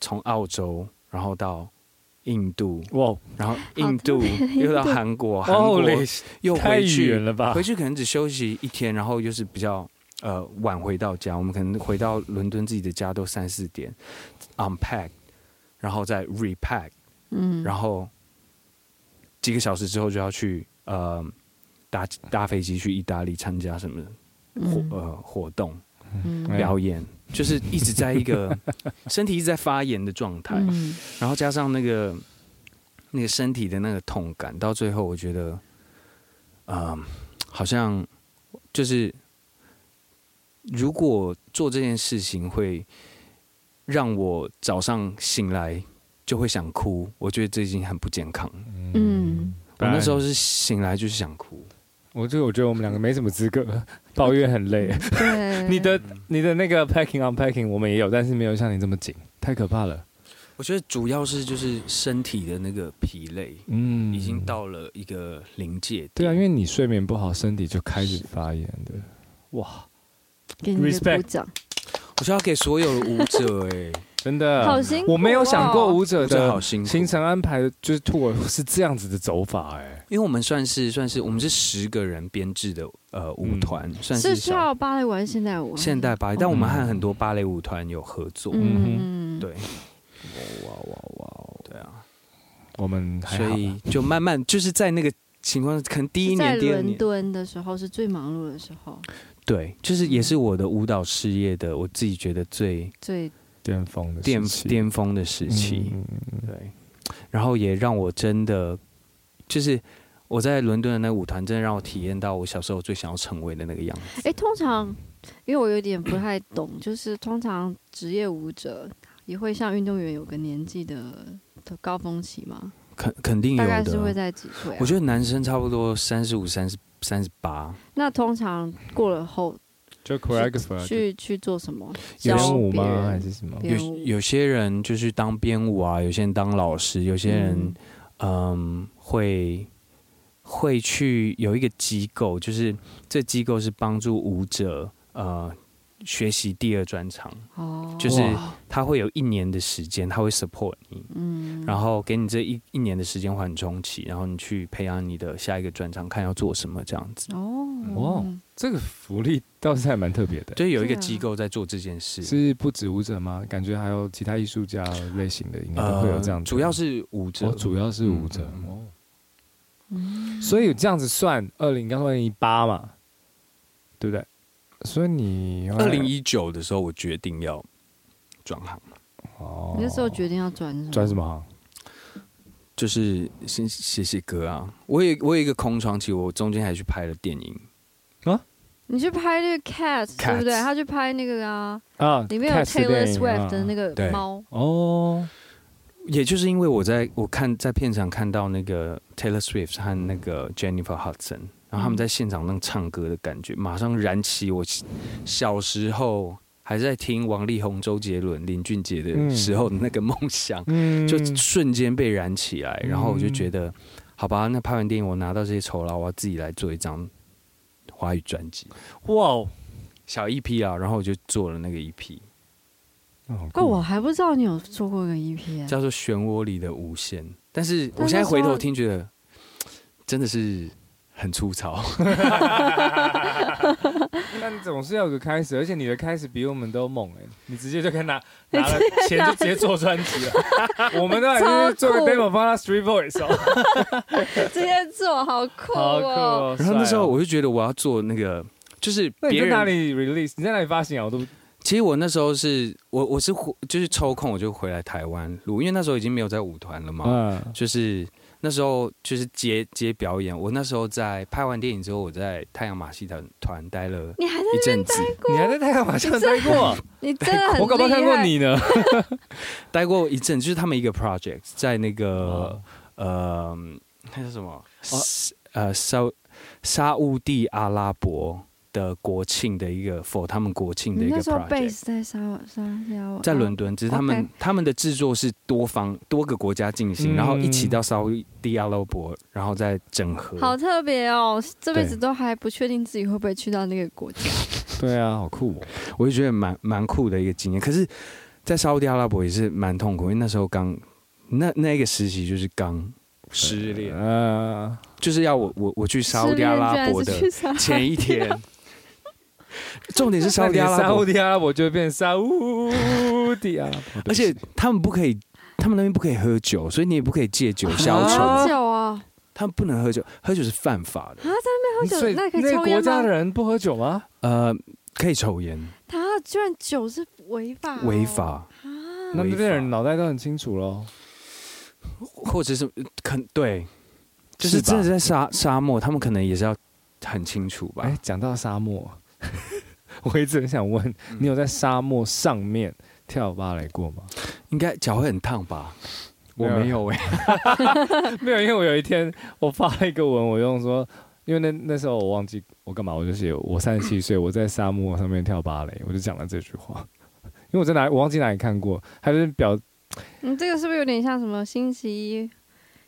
从澳洲，然后到印度，哇，然后印度又到韩国，韩国又回去了吧？回去可能只休息一天，然后又是比较呃晚回到家，我们可能回到伦敦自己的家都三四点，unpack，然后再 repack，嗯，然后几个小时之后就要去。呃，搭搭飞机去意大利参加什么活、嗯、呃活动、嗯、表演，就是一直在一个 [laughs] 身体一直在发炎的状态，嗯、然后加上那个那个身体的那个痛感，到最后我觉得，呃，好像就是如果做这件事情会让我早上醒来就会想哭，我觉得这已经很不健康。嗯。我那时候是醒来就是想哭，我就我觉得我们两个没什么资格 [laughs] 抱怨很累。对，你的你的那个 packing on packing 我们也有，但是没有像你这么紧，太可怕了。我觉得主要是就是身体的那个疲累，嗯，已经到了一个临界。对啊，因为你睡眠不好，身体就开始发炎的。哇，给你个鼓掌。我需要给所有的舞者 [laughs] 哎、欸。真的，好辛苦哦，我没有想过舞者的行程安排就是 tour 是这样子的走法哎、欸，因为我们算是算是我们是十个人编制的呃舞团，嗯、算是是跳芭蕾舞还是现代舞？现代芭蕾，但我们和很多芭蕾舞团有合作，嗯，对，哇哇哇，对啊，我们所以就慢慢就是在那个情况，可能第一年、第二年。伦敦的时候是最忙碌的时候，对，就是也是我的舞蹈事业的，我自己觉得最最。巅峰的巅巅峰的时期，对，然后也让我真的，就是我在伦敦的那个舞团，真的让我体验到我小时候最想要成为的那个样子。哎，通常因为我有点不太懂，就是通常职业舞者也会像运动员有个年纪的的高峰期吗？肯肯定有的，大概是会在几岁啊？我觉得男生差不多三十五、三十、三十八。那通常过了后。就 choreographer 去去做什么？编舞吗？还是什么？有有些人就是当编舞啊，有些人当老师，有些人嗯，嗯会会去有一个机构，就是这机构是帮助舞者呃。学习第二专长，哦，就是他会有一年的时间，他会 support 你，嗯，然后给你这一一年的时间缓冲期，然后你去培养你的下一个专长，看要做什么这样子。哦，哇，这个福利倒是还蛮特别的。对，有一个机构在做这件事，是不止舞者吗？感觉还有其他艺术家类型的，应该都会有这样子。主要是舞者，主要是舞者。哦，嗯，所以这样子算，二零二零一八嘛，对不对？所以你二零一九的时候，我决定要转行。哦，你那时候决定要转转什么行？就是先写写歌啊。我有我有一个空窗期，我中间还去拍了电影啊。你去拍那个 Cat 对不对？他去拍那个啊啊，里面有 Taylor Swift 的那个猫哦。也就是因为我在我看在片场看到那个 Taylor Swift 和那个 Jennifer Hudson。然后他们在现场那种唱歌的感觉，马上燃起我小时候还在听王力宏、周杰伦、林俊杰的时候的那个梦想，就瞬间被燃起来。然后我就觉得，好吧，那拍完电影，我拿到这些酬劳，我要自己来做一张华语专辑。哇，小 EP 啊，然后我就做了那个 EP。哦，我还不知道你有做过一个 EP，叫做《漩涡里的无限》。但是我现在回头听，觉得真的是很粗糙。[laughs] 但总是要有个开始，而且你的开始比我们都猛哎！你直接就可以拿 [laughs] 拿了钱就直接做专辑了。[laughs] 我们都还是做个 demo 放到 Street Voice 哦，直接做好酷哦！然后那时候我就觉得我要做那个，就是别人哪里 release，你在哪里发行啊？我都。其实我那时候是我我是就是抽空我就回来台湾录，因为那时候已经没有在舞团了嘛。嗯。就是那时候就是接接表演，我那时候在拍完电影之后，我在太阳马戏团团待了一阵子。你还在太阳马戏团待过？[laughs] 你真的我搞不好看过你呢。[laughs] 待过一阵，就是他们一个 project 在那个呃那叫什么？呃沙沙乌地阿拉伯。的国庆的一个 for 他们国庆的一个 project，在沙沙在伦敦，只是他们他们的制作是多方多个国家进行，然后一起到沙乌地阿拉伯，然后再整合。好特别哦，这辈子都还不确定自己会不会去到那个国家。[laughs] 对啊，好酷哦，我就觉得蛮蛮酷的一个经验。可是，在沙乌地阿拉伯也是蛮痛苦，因为那时候刚那那个实习就是刚失恋啊，就是要我我我去沙乌地阿拉伯的前一天。[laughs] 重点是沙乌地阿拉伯，沙乌地阿拉伯就会变沙乌地阿拉伯，而且他们不可以，他们那边不可以喝酒，所以你也不可以借酒消愁。喝酒啊？他们不能喝酒，喝酒是犯法的。啊，在那边喝酒，那可以抽烟？国家的人不喝酒吗？呃，可以抽烟。他居然酒是违法？违法啊？那那边人脑袋都很清楚喽，或者是肯对，就是真的在沙沙漠，他们可能也是要很清楚吧？哎，讲到沙漠。[laughs] 我一直很想问，你有在沙漠上面跳芭蕾过吗？应该脚会很烫吧？我没有哎，[laughs] 没有，因为我有一天 [laughs] 我发了一个文，我用说，因为那那时候我忘记我干嘛，我就写我三十七岁，我在沙漠上面跳芭蕾，我就讲了这句话。因为我在哪，我忘记哪里看过，还是表，嗯，这个是不是有点像什么星期一、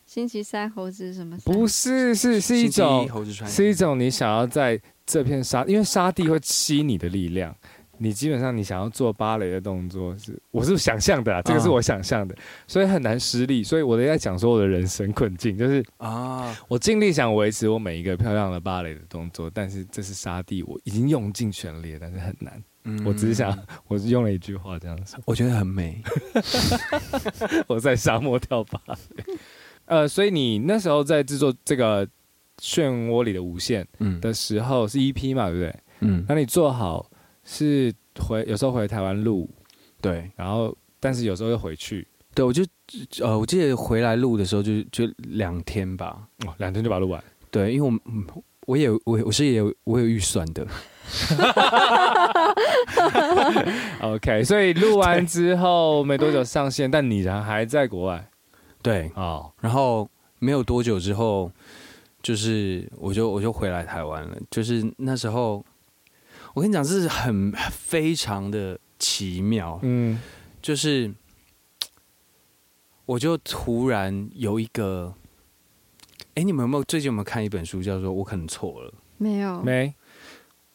星期三猴子什么？不是，是是一种，是一种你想要在。这片沙，因为沙地会吸你的力量，你基本上你想要做芭蕾的动作是，我是想象的，这个是我想象的，所以很难失力。所以我都在讲说我的人生困境，就是啊，我尽力想维持我每一个漂亮的芭蕾的动作，但是这是沙地，我已经用尽全力，但是很难。嗯，我只是想，[laughs] 我是用了一句话这样子，我觉得很美。[laughs] [laughs] 我在沙漠跳芭蕾，呃，所以你那时候在制作这个。漩涡里的无限的时候是 EP 嘛，对不对？嗯，那你做好是回有时候回台湾录，对，然后但是有时候又回去，对，我就呃，我记得回来录的时候就就两天吧，哦，两天就把它录完，对，因为我我也我我是也有我有预算的，[laughs] OK，所以录完之后没多久上线，但你人还在国外，对，哦，然后没有多久之后。就是，我就我就回来台湾了。就是那时候，我跟你讲，这是很非常的奇妙。嗯，就是，我就突然有一个，哎，你们有没有最近有没有看一本书，叫做《我可能错了》？没有，没。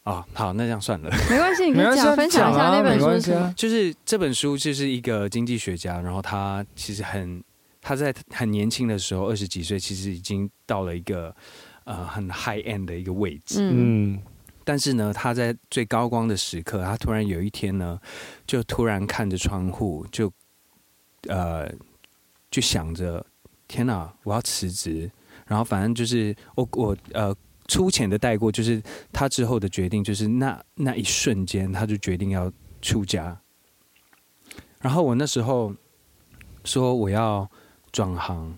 啊，好，那这样算了，没关系，你可以讲分享一下那本书是什么？就是这本书就是一个经济学家，然后他其实很。他在很年轻的时候，二十几岁，其实已经到了一个呃很 high end 的一个位置。嗯，但是呢，他在最高光的时刻，他突然有一天呢，就突然看着窗户，就呃就想着，天哪，我要辞职。然后反正就是我我呃粗浅的带过，就是他之后的决定，就是那那一瞬间，他就决定要出家。然后我那时候说我要。转行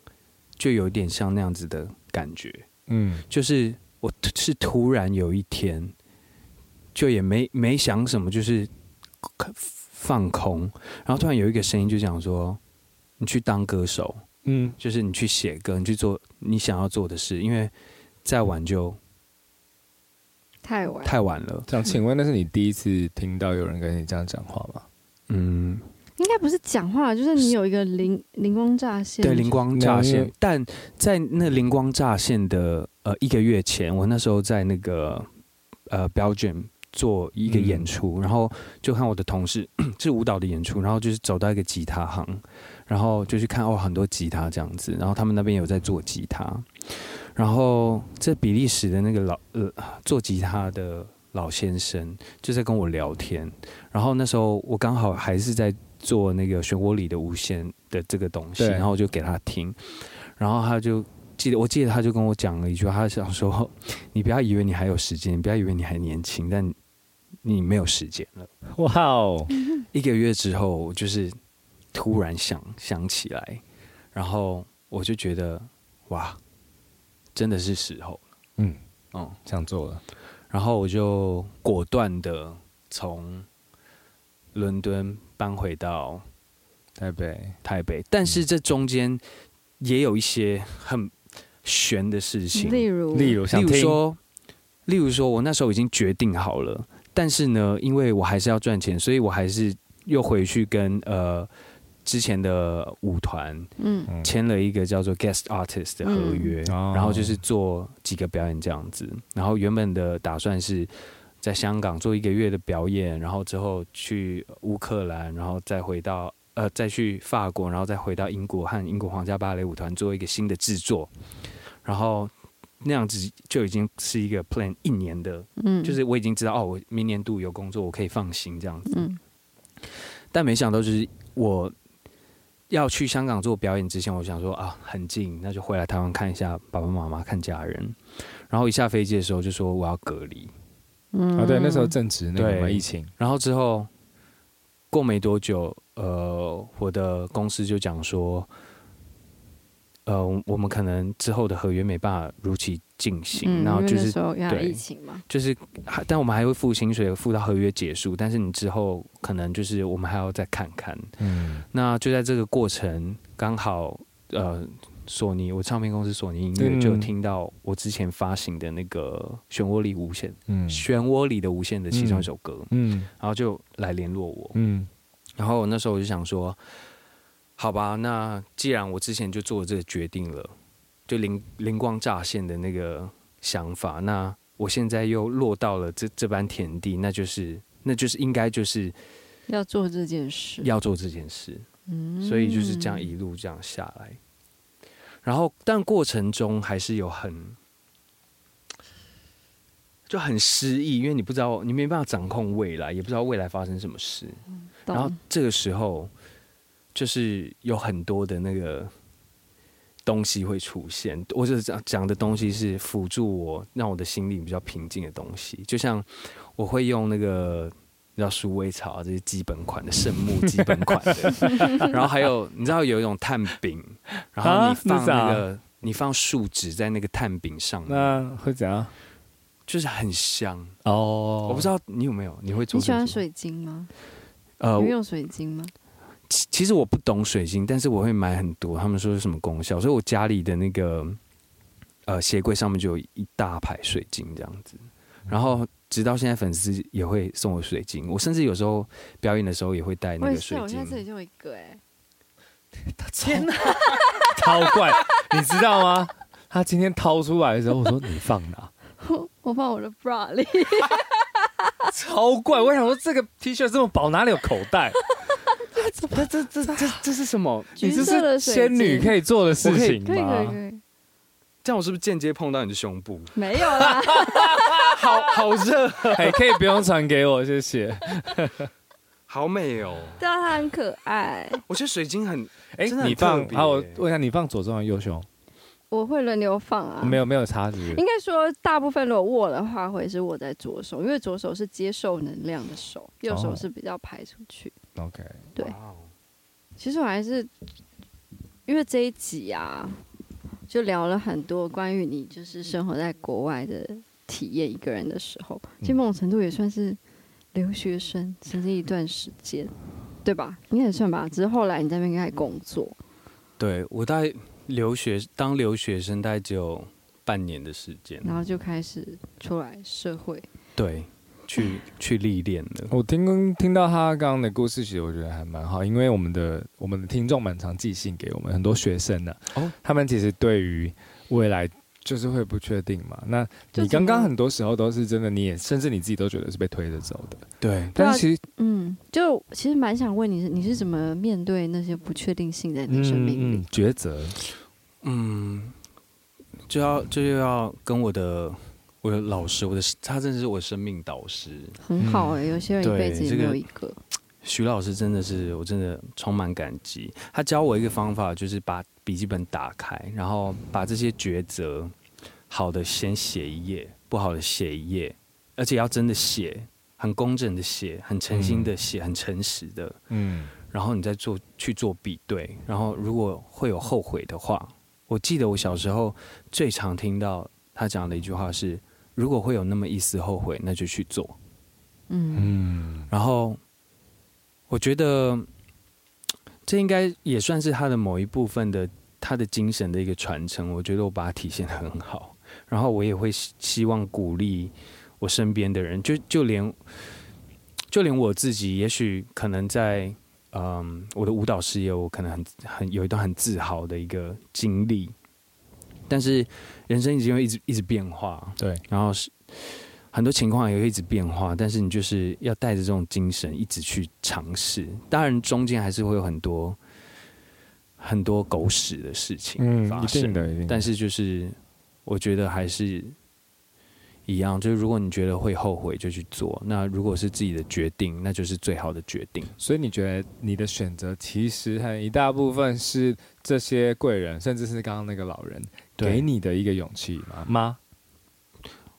就有点像那样子的感觉，嗯，就是我是突然有一天，就也没没想什么，就是放空，然后突然有一个声音就讲说：“你去当歌手，嗯，就是你去写歌，你去做你想要做的事，因为再晚就太晚，太晚了。想请问，那是你第一次听到有人跟你这样讲话吗？嗯，应该不是讲话，就是你有一个灵灵光乍现。对，灵光乍现。但在那灵光乍现的呃一个月前，我那时候在那个呃 Belgium 做一个演出，嗯、然后就看我的同事 [clears throat] 是舞蹈的演出，然后就是走到一个吉他行，然后就去看哦很多吉他这样子，然后他们那边有在做吉他。然后，这比利时的那个老呃做吉他的老先生就在跟我聊天。然后那时候我刚好还是在做那个漩涡里的无限的这个东西，然后我就给他听。然后他就记得，我记得他就跟我讲了一句话，他想说：“ [laughs] 你不要以为你还有时间，你不要以为你还年轻，但你没有时间了。”哇哦！一个月之后，就是突然想想起来，然后我就觉得哇。真的是时候了，嗯嗯，这样做了，然后我就果断的从伦敦搬回到台北，台北。但是这中间也有一些很悬的事情，例如，例如，例如说，例如说我那时候已经决定好了，但是呢，因为我还是要赚钱，所以我还是又回去跟呃。之前的舞团，嗯，签了一个叫做 guest artist 的合约，嗯，然后就是做几个表演这样子。然后原本的打算是在香港做一个月的表演，然后之后去乌克兰，然后再回到呃，再去法国，然后再回到英国和英国皇家芭蕾舞团做一个新的制作。然后那样子就已经是一个 plan 一年的，嗯，就是我已经知道哦，我明年度有工作，我可以放心这样子。嗯，但没想到就是我。要去香港做表演之前，我想说啊，很近，那就回来台湾看一下爸爸妈妈，看家人。然后一下飞机的时候就说我要隔离。嗯，啊，对，那时候正值那个疫情。然后之后过没多久，呃，我的公司就讲说。呃，我们可能之后的合约没办法如期进行，嗯、然后就是对疫情嘛，就是，但我们还会付薪水，付到合约结束。但是你之后可能就是我们还要再看看。嗯，那就在这个过程，刚好呃，索尼，我唱片公司索尼音乐就听到我之前发行的那个《漩涡里无限》，嗯，《漩涡里的无限》的其中一首歌，嗯，然后就来联络我，嗯，然后那时候我就想说。好吧，那既然我之前就做了这个决定了，就灵灵光乍现的那个想法，那我现在又落到了这这般田地，那就是那就是应该就是要做这件事，要做这件事，嗯，所以就是这样一路这样下来，然后但过程中还是有很就很失意，因为你不知道，你没办法掌控未来，也不知道未来发生什么事，然后这个时候。就是有很多的那个东西会出现，我是讲讲的东西是辅助我，让我的心里比较平静的东西。就像我会用那个叫鼠尾草啊这些基本款的圣木基本款的，[laughs] 然后还有你知道有一种炭饼，然后你放那个你放树脂在那个炭饼上面，那会怎样？就是很香哦。我不知道你有没有，你会做？你喜欢水晶吗？呃，你用水晶吗？其其实我不懂水晶，但是我会买很多。他们说是什么功效，所以我家里的那个呃鞋柜上面就有一大排水晶这样子。然后直到现在，粉丝也会送我水晶。我甚至有时候表演的时候也会带那个水晶。我现在这里就有一个哎、欸，天哪，[laughs] 超怪！你知道吗？他今天掏出来的时候，我说你放哪？[laughs] 我我放我的 bra 里。[laughs] 超怪！我想说这个 T 恤这么薄，哪里有口袋？这这这这这是什么？你这是仙女可以做的事情吗？可以可以可以。这样我是不是间接碰到你的胸部？没有啦，好好热，还 [laughs] 可以不用传给我，谢谢。[laughs] 好美哦，对啊，它很可爱。我觉得水晶很哎，你放好，我问一下，你放左胸还是右胸？我会轮流放啊，没有没有差距。应该说，大部分如果握的话，会是握在左手，因为左手是接受能量的手，右手是比较排出去。OK，对。其实我还是因为这一集啊，就聊了很多关于你就是生活在国外的体验，一个人的时候，其实某种程度也算是留学生，曾经一段时间，对吧？应该也算吧。只是后来你在那边开始工作，对我大概。留学当留学生大概只有半年的时间，然后就开始出来社会。对，去 [laughs] 去历练的。我听听到他刚刚的故事，其实我觉得还蛮好，因为我们的我们的听众蛮常寄信给我们，很多学生呢、啊，哦，他们其实对于未来就是会不确定嘛。那你刚刚很多时候都是真的，你也甚至你自己都觉得是被推着走的，对。但是其实，嗯，就其实蛮想问你，你是怎么面对那些不确定性在你生命里、嗯嗯、抉择？嗯，就要就要跟我的。我的老师，我的他真的是我的生命导师，很好哎、欸。有些人一辈子也没有一个。徐、这个、老师真的是，我真的充满感激。他教我一个方法，就是把笔记本打开，然后把这些抉择，好的先写一页，不好的写一页，而且要真的写，很工整的写，很诚心的写，很诚实的。嗯。然后你再做去做比对，然后如果会有后悔的话，我记得我小时候最常听到他讲的一句话是。如果会有那么一丝后悔，那就去做。嗯，然后我觉得这应该也算是他的某一部分的他的精神的一个传承。我觉得我把它体现的很好，然后我也会希望鼓励我身边的人，就就连就连我自己，也许可能在嗯我的舞蹈事业，我可能很很有一段很自豪的一个经历。但是人生已经会一直一直变化，对，然后是很多情况也会一直变化，但是你就是要带着这种精神一直去尝试。当然中间还是会有很多很多狗屎的事情发生，嗯，一定的，一定的。但是就是我觉得还是。一样，就是如果你觉得会后悔，就去做。那如果是自己的决定，那就是最好的决定。所以你觉得你的选择其实很一大部分是这些贵人，甚至是刚刚那个老人给你的一个勇气吗？妈，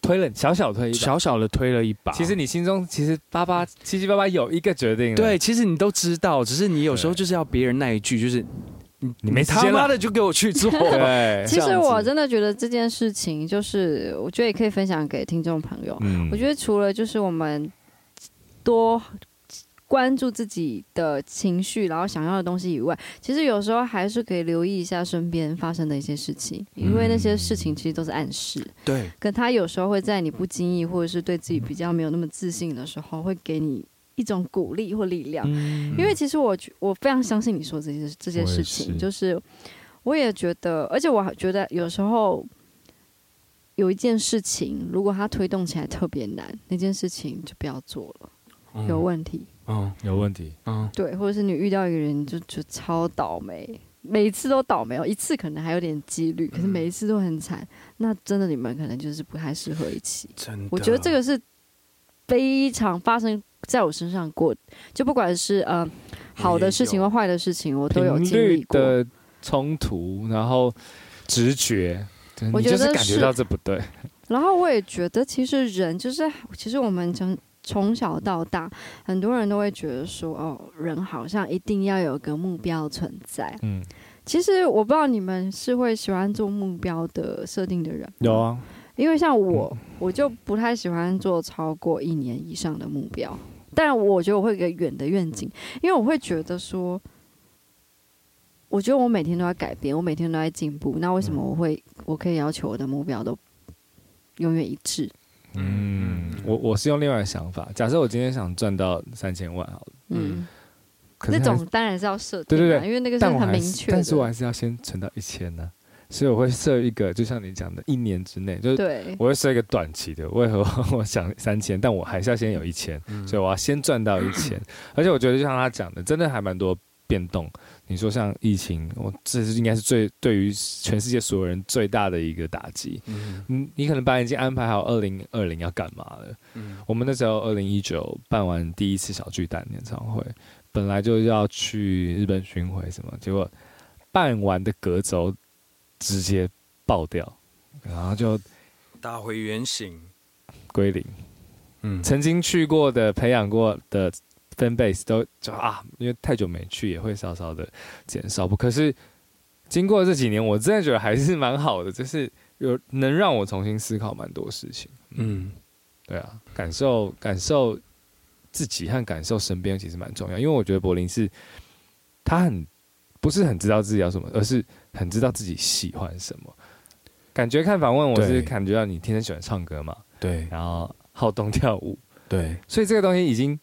推了小小推一把，小小的推了一把。其实你心中其实八八七七八八有一个决定。对，其实你都知道，只是你有时候就是要别人那一句，就是。你没他妈的就给我去做。[laughs] 对，其实我真的觉得这件事情，就是我觉得也可以分享给听众朋友。嗯，我觉得除了就是我们多关注自己的情绪，然后想要的东西以外，其实有时候还是可以留意一下身边发生的一些事情，因为那些事情其实都是暗示。对，可他有时候会在你不经意，或者是对自己比较没有那么自信的时候，会给你。一种鼓励或力量，嗯、因为其实我我非常相信你说这些这些事情，是。就是我也觉得，而且我觉得有时候有一件事情，如果它推动起来特别难，那件事情就不要做了，嗯、有问题，嗯，有问题，嗯，对，或者是你遇到一个人就就超倒霉，每一次都倒霉哦，一次可能还有点几率，可是每一次都很惨，嗯、那真的你们可能就是不太适合一起。真的，我觉得这个是非常发生。在我身上过，就不管是呃好的事情或坏的事情，我都有经历过的冲突，然后直觉，我觉得是感觉到这不对。然后我也觉得，其实人就是，其实我们从从小到大，很多人都会觉得说，哦，人好像一定要有个目标存在。嗯，其实我不知道你们是会喜欢做目标的设定的人。有啊。因为像我，我就不太喜欢做超过一年以上的目标。但我觉得我会有一个远的愿景，因为我会觉得说，我觉得我每天都在改变，我每天都在进步。那为什么我会，我可以要求我的目标都永远一致？嗯，我我是用另外的想法。假设我今天想赚到三千万，好了，嗯，那种当然是要设定，对对对，因为那个是很明确，但是我还是要先存到一千呢。所以我会设一个，就像你讲的，一年之内，就是我会设一个短期的。为何 [laughs] 我想三千，但我还是要先有一千，所以我要先赚到一千。[clears throat] 而且我觉得，就像他讲的，真的还蛮多变动。你说像疫情，我这是应该是最对于全世界所有人最大的一个打击。嗯，你可能把已经安排好二零二零要干嘛了。嗯，我们那时候二零一九办完第一次小巨蛋演唱会，本来就要去日本巡回什么，结果办完的隔周。直接爆掉，然后就打回原形，归零。嗯，曾经去过的、培养过的 fan base 都就啊，因为太久没去，也会稍稍的减少。不，可是经过这几年，我真的觉得还是蛮好的，就是有能让我重新思考蛮多事情。嗯，对啊，感受感受自己和感受身边其实蛮重要，因为我觉得柏林是他很不是很知道自己要什么，而是。很知道自己喜欢什么，感觉看访问我是感觉到你天天喜欢唱歌嘛，对，然后好动跳舞。对，所以这个东西已经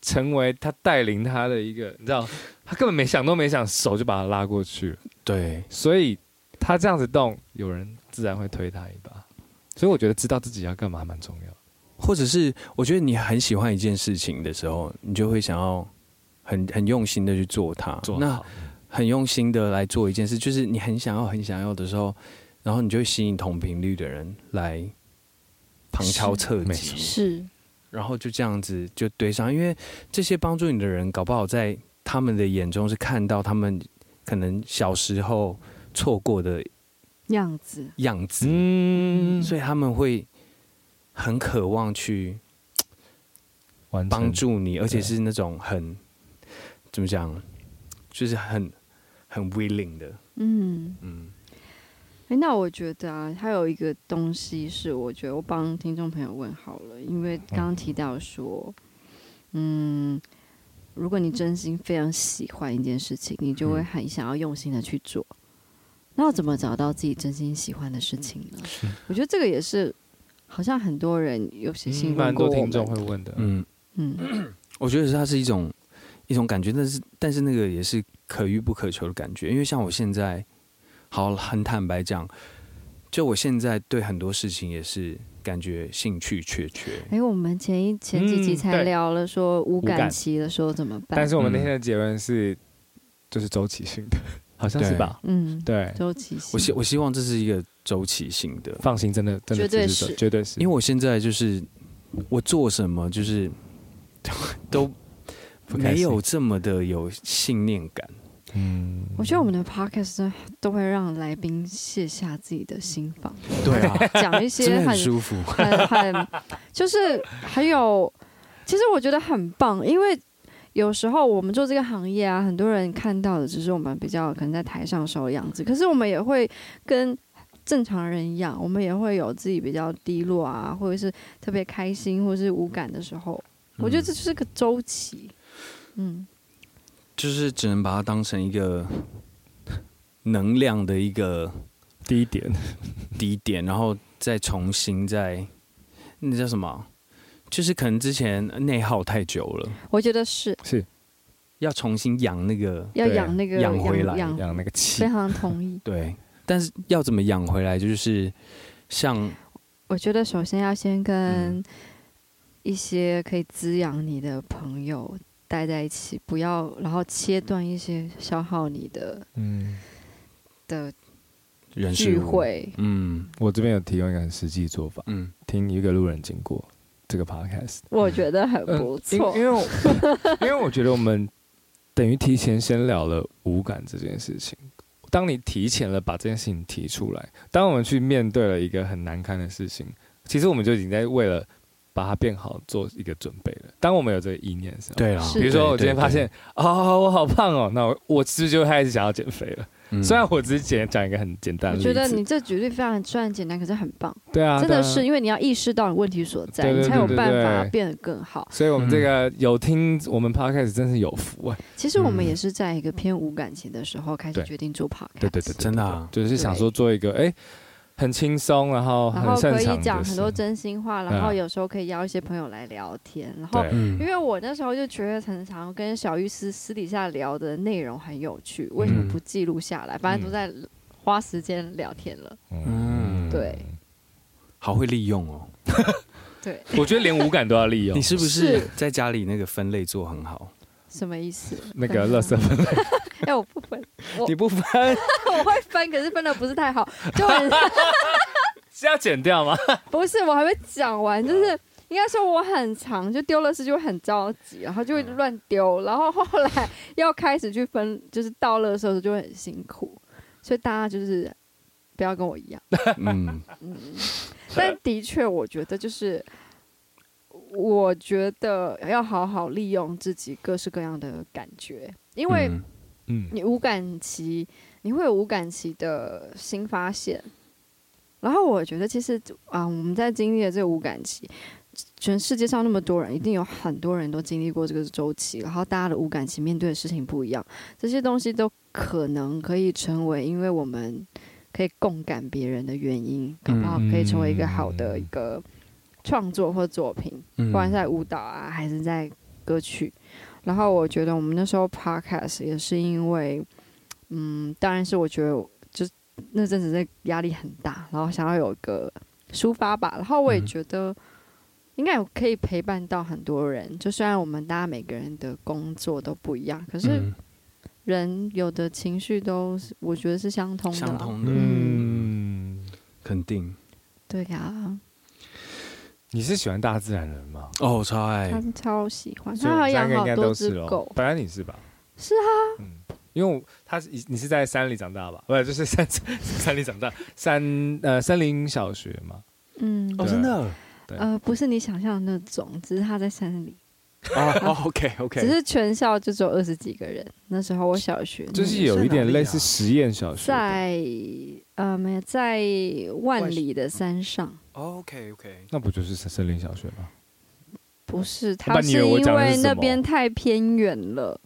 成为他带领他的一个，你知道，他根本没想都没想，手就把他拉过去了。对，所以他这样子动，有人自然会推他一把。所以我觉得知道自己要干嘛蛮重要。或者是我觉得你很喜欢一件事情的时候，你就会想要很很用心的去做它。做那很用心的来做一件事，就是你很想要很想要的时候，然后你就会吸引同频率的人来旁敲侧击，是，然后就这样子就对上。因为这些帮助你的人，搞不好在他们的眼中是看到他们可能小时候错过的样子。样子，嗯，所以他们会。很渴望去帮助你，而且是那种很怎么讲，就是很很 willing 的。嗯嗯。哎、欸，那我觉得啊，还有一个东西是，我觉得我帮听众朋友问好了，因为刚刚提到说，嗯，如果你真心非常喜欢一件事情，你就会很想要用心的去做。那要怎么找到自己真心喜欢的事情呢？我觉得这个也是。好像很多人有些新闻，蛮多听众会问的。嗯嗯，我觉得是它是一种一种感觉，但是但是那个也是可遇不可求的感觉。因为像我现在，好很坦白讲，就我现在对很多事情也是感觉兴趣缺缺。哎，我们前一前几集才聊了说无感期的时候怎么办？但是我们那天的结论是，就是周期性的。[laughs] 好像是吧，嗯，对，周期性。我希我希望这是一个周期性的，放心，真的，真的绝对是，绝对是。因为我现在就是我做什么，就是 [laughs] 都没有这么的有信念感。嗯，我觉得我们的 podcast 都会让来宾卸下自己的心防，对啊，讲一些 [laughs] 很，很舒服，很很，就是很有，其实我觉得很棒，因为。有时候我们做这个行业啊，很多人看到的只是我们比较可能在台上时候的样子，可是我们也会跟正常人一样，我们也会有自己比较低落啊，或者是特别开心，或者是无感的时候。我觉得这就是个周期，嗯，就是只能把它当成一个能量的一个低点，低点，然后再重新再那叫什么？就是可能之前内耗太久了，我觉得是是要重新养那个，要养那个养回来，养那个气。非常同意。[laughs] 对，但是要怎么养回来？就是像我觉得，首先要先跟一些可以滋养你的朋友待在一起，不要然后切断一些消耗你的嗯的聚会。嗯，我这边有提供一个很实际做法。嗯，听一个路人经过。这个 podcast 我觉得很不错，因为因为因为我觉得我们等于提前先聊了无感这件事情。当你提前了把这件事情提出来，当我们去面对了一个很难堪的事情，其实我们就已经在为了把它变好做一个准备了。当我们有这个意念的时候，对啊，比如说我今天发现啊，我好胖哦，那我我其实就开始想要减肥了。虽然我只是简讲一个很简单的，我觉得你这举例非常虽然简单，可是很棒。对啊，真的是因为你要意识到你问题所在，你才有办法变得更好。所以我们这个有听我们 podcast 真是有福啊。其实我们也是在一个偏无感情的时候开始决定做 podcast。对对对，真的就是想说做一个哎。很轻松，然后然后可以讲很多真心话，然后有时候可以邀一些朋友来聊天，然后因为我那时候就觉得常常跟小玉私私底下聊的内容很有趣，为什么不记录下来？反正都在花时间聊天了。嗯，对，好会利用哦。对，[laughs] 我觉得连五感都要利用。[laughs] 你是不是在家里那个分类做很好？什么意思？[laughs] 那个垃圾分类？[laughs] 哎，我不分，[laughs] 你不分，我会分，可是分的不是太好，就很是要剪掉吗？不是，我还没讲完，就是应该说我很长，就丢垃圾就会很着急，然后就会乱丢，然后后来要开始去分，就是倒垃圾的时候就会很辛苦，所以大家就是不要跟我一样，嗯嗯，但的确，我觉得就是。我觉得要好好利用自己各式各样的感觉，因为，嗯，你无感期，你会有无感期的新发现。然后我觉得，其实啊，我们在经历了这个无感期，全世界上那么多人，一定有很多人都经历过这个周期。然后大家的无感期面对的事情不一样，这些东西都可能可以成为，因为我们可以共感别人的原因，搞不好可以成为一个好的一个。创作或作品，不管是在舞蹈啊，还是在歌曲。然后我觉得我们那时候 podcast 也是因为，嗯，当然是我觉得就那阵子在压力很大，然后想要有一个抒发吧。然后我也觉得应该有可以陪伴到很多人。就虽然我们大家每个人的工作都不一样，可是人有的情绪都是我觉得是相通的。相通的，嗯，肯定。对呀、啊。你是喜欢大自然的人吗？哦，超爱，他超喜欢，他好养好多只狗。本来你是吧？是啊，嗯，因为他是你是在山里长大吧？不是，就是山 [laughs] 山里长大，山呃森林小学嘛。嗯，哦，真的，呃，不是你想象的那种，只是他在山里。哦，OK OK，只是全校就只有二十几个人。那时候我小学就是有一点类似实验小学，在呃没有在万里的山上。OK OK，那不就是森林小学吗？不是，他是因为那边太偏远了，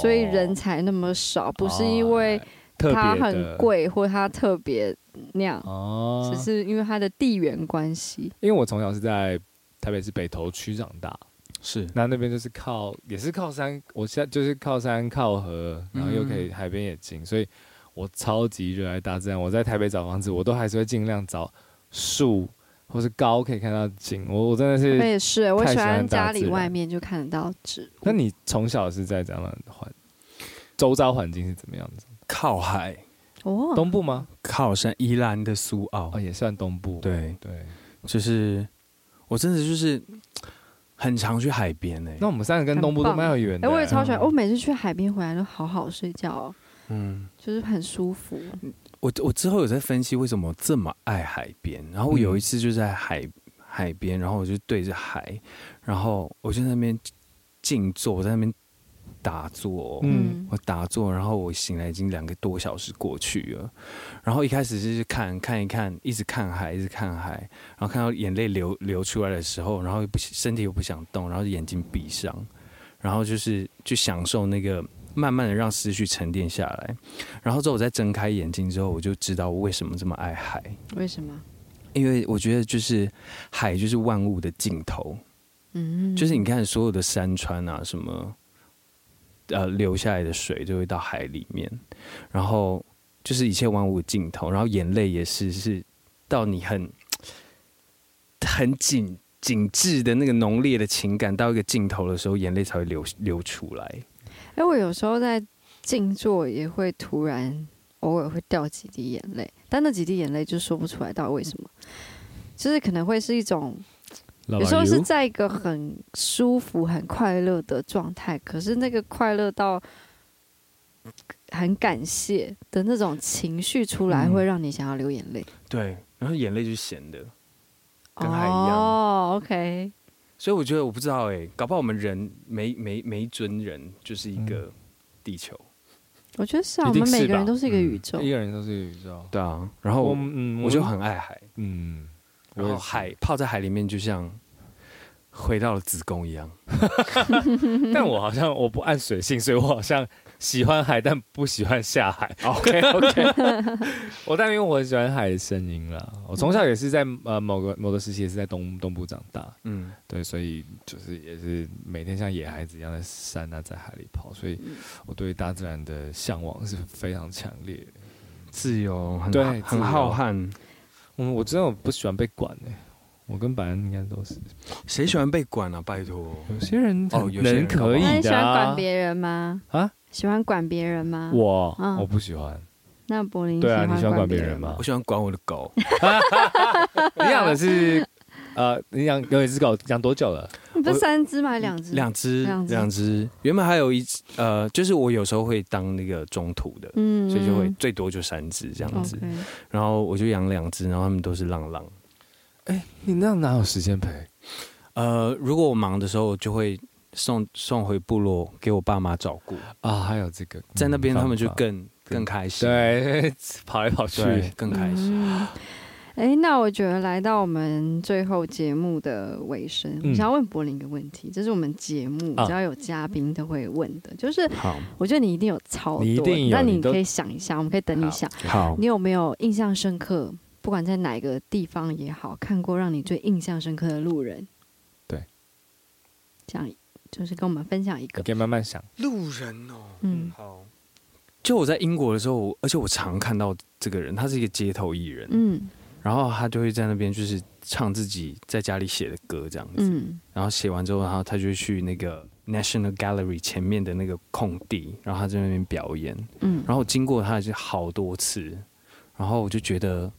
所以人才那么少。不是因为它很贵或它特别那样，哦，只是因为它的地缘关系。因为我从小是在台北市北投区长大，是那那边就是靠也是靠山，我现在就是靠山靠河，然后又可以海边也近，所以我超级热爱大自然。我在台北找房子，我都还是会尽量找树。或是高可以看到景，我我真的是，我也是，我喜欢家里外面就看得到植物。那你从小是在怎样的环，周遭环境是怎么样子？靠海哦，东部吗？靠山，宜兰的苏澳哦，也算东部。对对，就是我真的就是很常去海边诶。那我们三个跟东部都蛮有缘的。哎，我也超喜欢，我每次去海边回来都好好睡觉，嗯，就是很舒服。我我之后有在分析为什么这么爱海边，然后我有一次就在海、嗯、海边，然后我就对着海，然后我就在那边静坐，我在那边打坐，嗯，我打坐，然后我醒来已经两个多小时过去了，然后一开始就是看看一看，一直看海，一直看海，然后看到眼泪流流出来的时候，然后又不身体又不想动，然后眼睛闭上，然后就是去享受那个。慢慢的让思绪沉淀下来，然后之后我再睁开眼睛之后，我就知道我为什么这么爱海。为什么？因为我觉得就是海就是万物的尽头，嗯，就是你看所有的山川啊，什么，呃，流下来的水就会到海里面，然后就是一切万物的尽头，然后眼泪也是是到你很很紧紧致的那个浓烈的情感到一个尽头的时候，眼泪才会流流出来。哎，我有时候在静坐，也会突然偶尔会掉几滴眼泪，但那几滴眼泪就说不出来到底为什么，就是可能会是一种，有时候是在一个很舒服、很快乐的状态，可是那个快乐到很感谢的那种情绪出来，会让你想要流眼泪。对，然后眼泪就是咸的，跟海一样。哦，OK。所以我觉得我不知道哎、欸，搞不好我们人每每每一尊人就是一个地球。我觉得是啊，我们每个人都是一个宇宙，一个人都是一个宇宙。对啊，然后我嗯，我就很爱海，嗯，然后海泡在海里面就像回到了子宫一样。[laughs] [laughs] 但我好像我不按水性，所以我好像。喜欢海，但不喜欢下海。[laughs] OK OK，[laughs] 我但因为我很喜欢海的声音啦。我从小也是在呃某个某个时期也是在东东部长大。嗯，对，所以就是也是每天像野孩子一样在山啊，在海里跑。所以我对大自然的向往是非常强烈的。自由，很对，很浩瀚。嗯，我真的我不喜欢被管哎、欸。我跟白恩应该都是。谁喜欢被管啊？拜托，有些人哦，有些人可以的、啊。你喜欢管别人吗？啊？喜欢管别人吗？我、嗯、我不喜欢。那柏林对啊，你喜欢管别人吗？我喜欢管我的狗。[laughs] 你养的是呃，你养有一只狗，养多久了？你不是三只吗？还两只？两只，两只。原本还有一只呃，就是我有时候会当那个中途的，嗯，所以就会最多就三只这样子。嗯、然后我就养两只，然后他们都是浪浪。哎、欸，你那样哪有时间陪？呃，如果我忙的时候，就会。送送回部落给我爸妈照顾。啊，还有这个在那边他们就更更开心，对，[laughs] 跑来跑去。更开心。哎、嗯，那我觉得来到我们最后节目的尾声，我想要问柏林一个问题，这是我们节目只要有嘉宾都会问的，就是，我觉得你一定有超多，那你可以想一下，我们可以等你想，好，你有没有印象深刻不管在哪个地方也好，看过让你最印象深刻的路人。对，这样就是跟我们分享一个，可以慢慢想。路人哦，嗯，好。就我在英国的时候，而且我常看到这个人，他是一个街头艺人，嗯，然后他就会在那边就是唱自己在家里写的歌这样子，嗯，然后写完之后，然后他就去那个 National Gallery 前面的那个空地，然后他在那边表演，嗯，然后经过他就好多次，然后我就觉得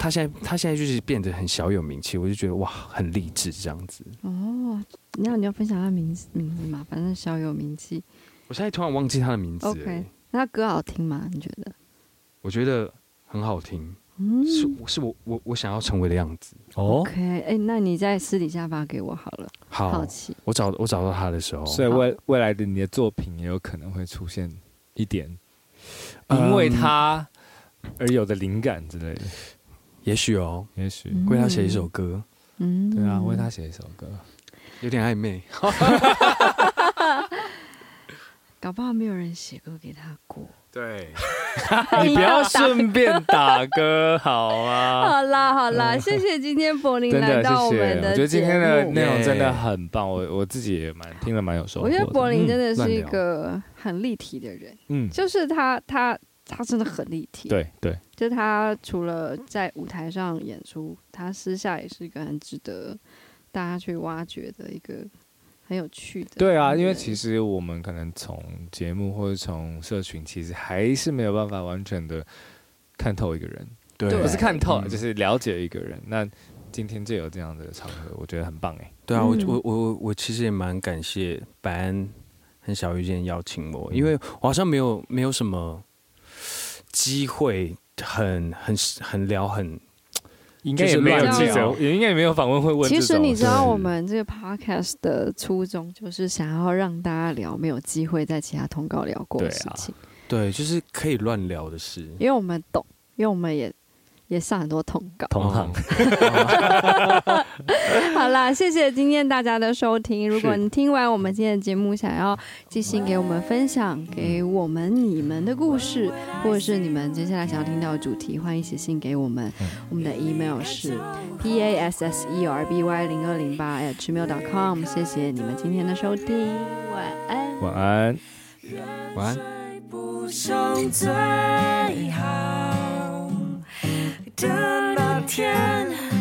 他现在他现在就是变得很小有名气，我就觉得哇，很励志这样子。哦，那你要分享他名字名字嘛？反正小有名气。我现在突然忘记他的名字。OK，那歌好听吗？你觉得？我觉得很好听，嗯，是是我我我想要成为的样子。哦，OK，哎、欸，那你在私底下发给我好了。好，好奇。我找我找到他的时候，所以未未来的你的作品也有可能会出现一点，因为他而有的灵感之类的。也许哦，也许为他写一首歌。嗯，对啊，为他写一首歌，有点暧昧。[laughs] 搞不好没有人写歌给他过。对，[laughs] 你不要顺便打歌好吗？[laughs] 好啦好啦，谢谢今天柏林来到我们的。我觉得今天的内容真的很棒，我我自己也蛮听了蛮有收获。我觉得柏林真的是一个很立体的人，嗯，就是他他他真的很立体。对对，就是他除了在舞台上演出，他私下也是一个很值得大家去挖掘的一个。很有趣的，对啊，因为其实我们可能从节目或者从社群，其实还是没有办法完全的看透一个人，对，不是看透，就是了解一个人。那今天就有这样的场合，我觉得很棒哎。对啊，我我我我其实也蛮感谢白安和小玉今天邀请我，因为我好像没有没有什么机会很很很聊很。[tsk] 应该也没有记者，也应该也没有访问会问。其实你知道，我们这个 podcast 的初衷就是想要让大家聊没有机会在其他通告聊过的事情。对，啊、对，就是可以乱聊的事。因为我们懂，因为我们也。也上很多通告，同行。[laughs] 好啦，谢谢今天大家的收听。如果你听完我们今天的节目，想要寄信给我们分享给我们你们的故事，或者是你们接下来想要听到的主题，欢迎写信给我们。我们的 email 是 p a s s e r b y 零二零八 at gmail dot com。谢谢你们今天的收听，晚安，晚安，晚安。的那天。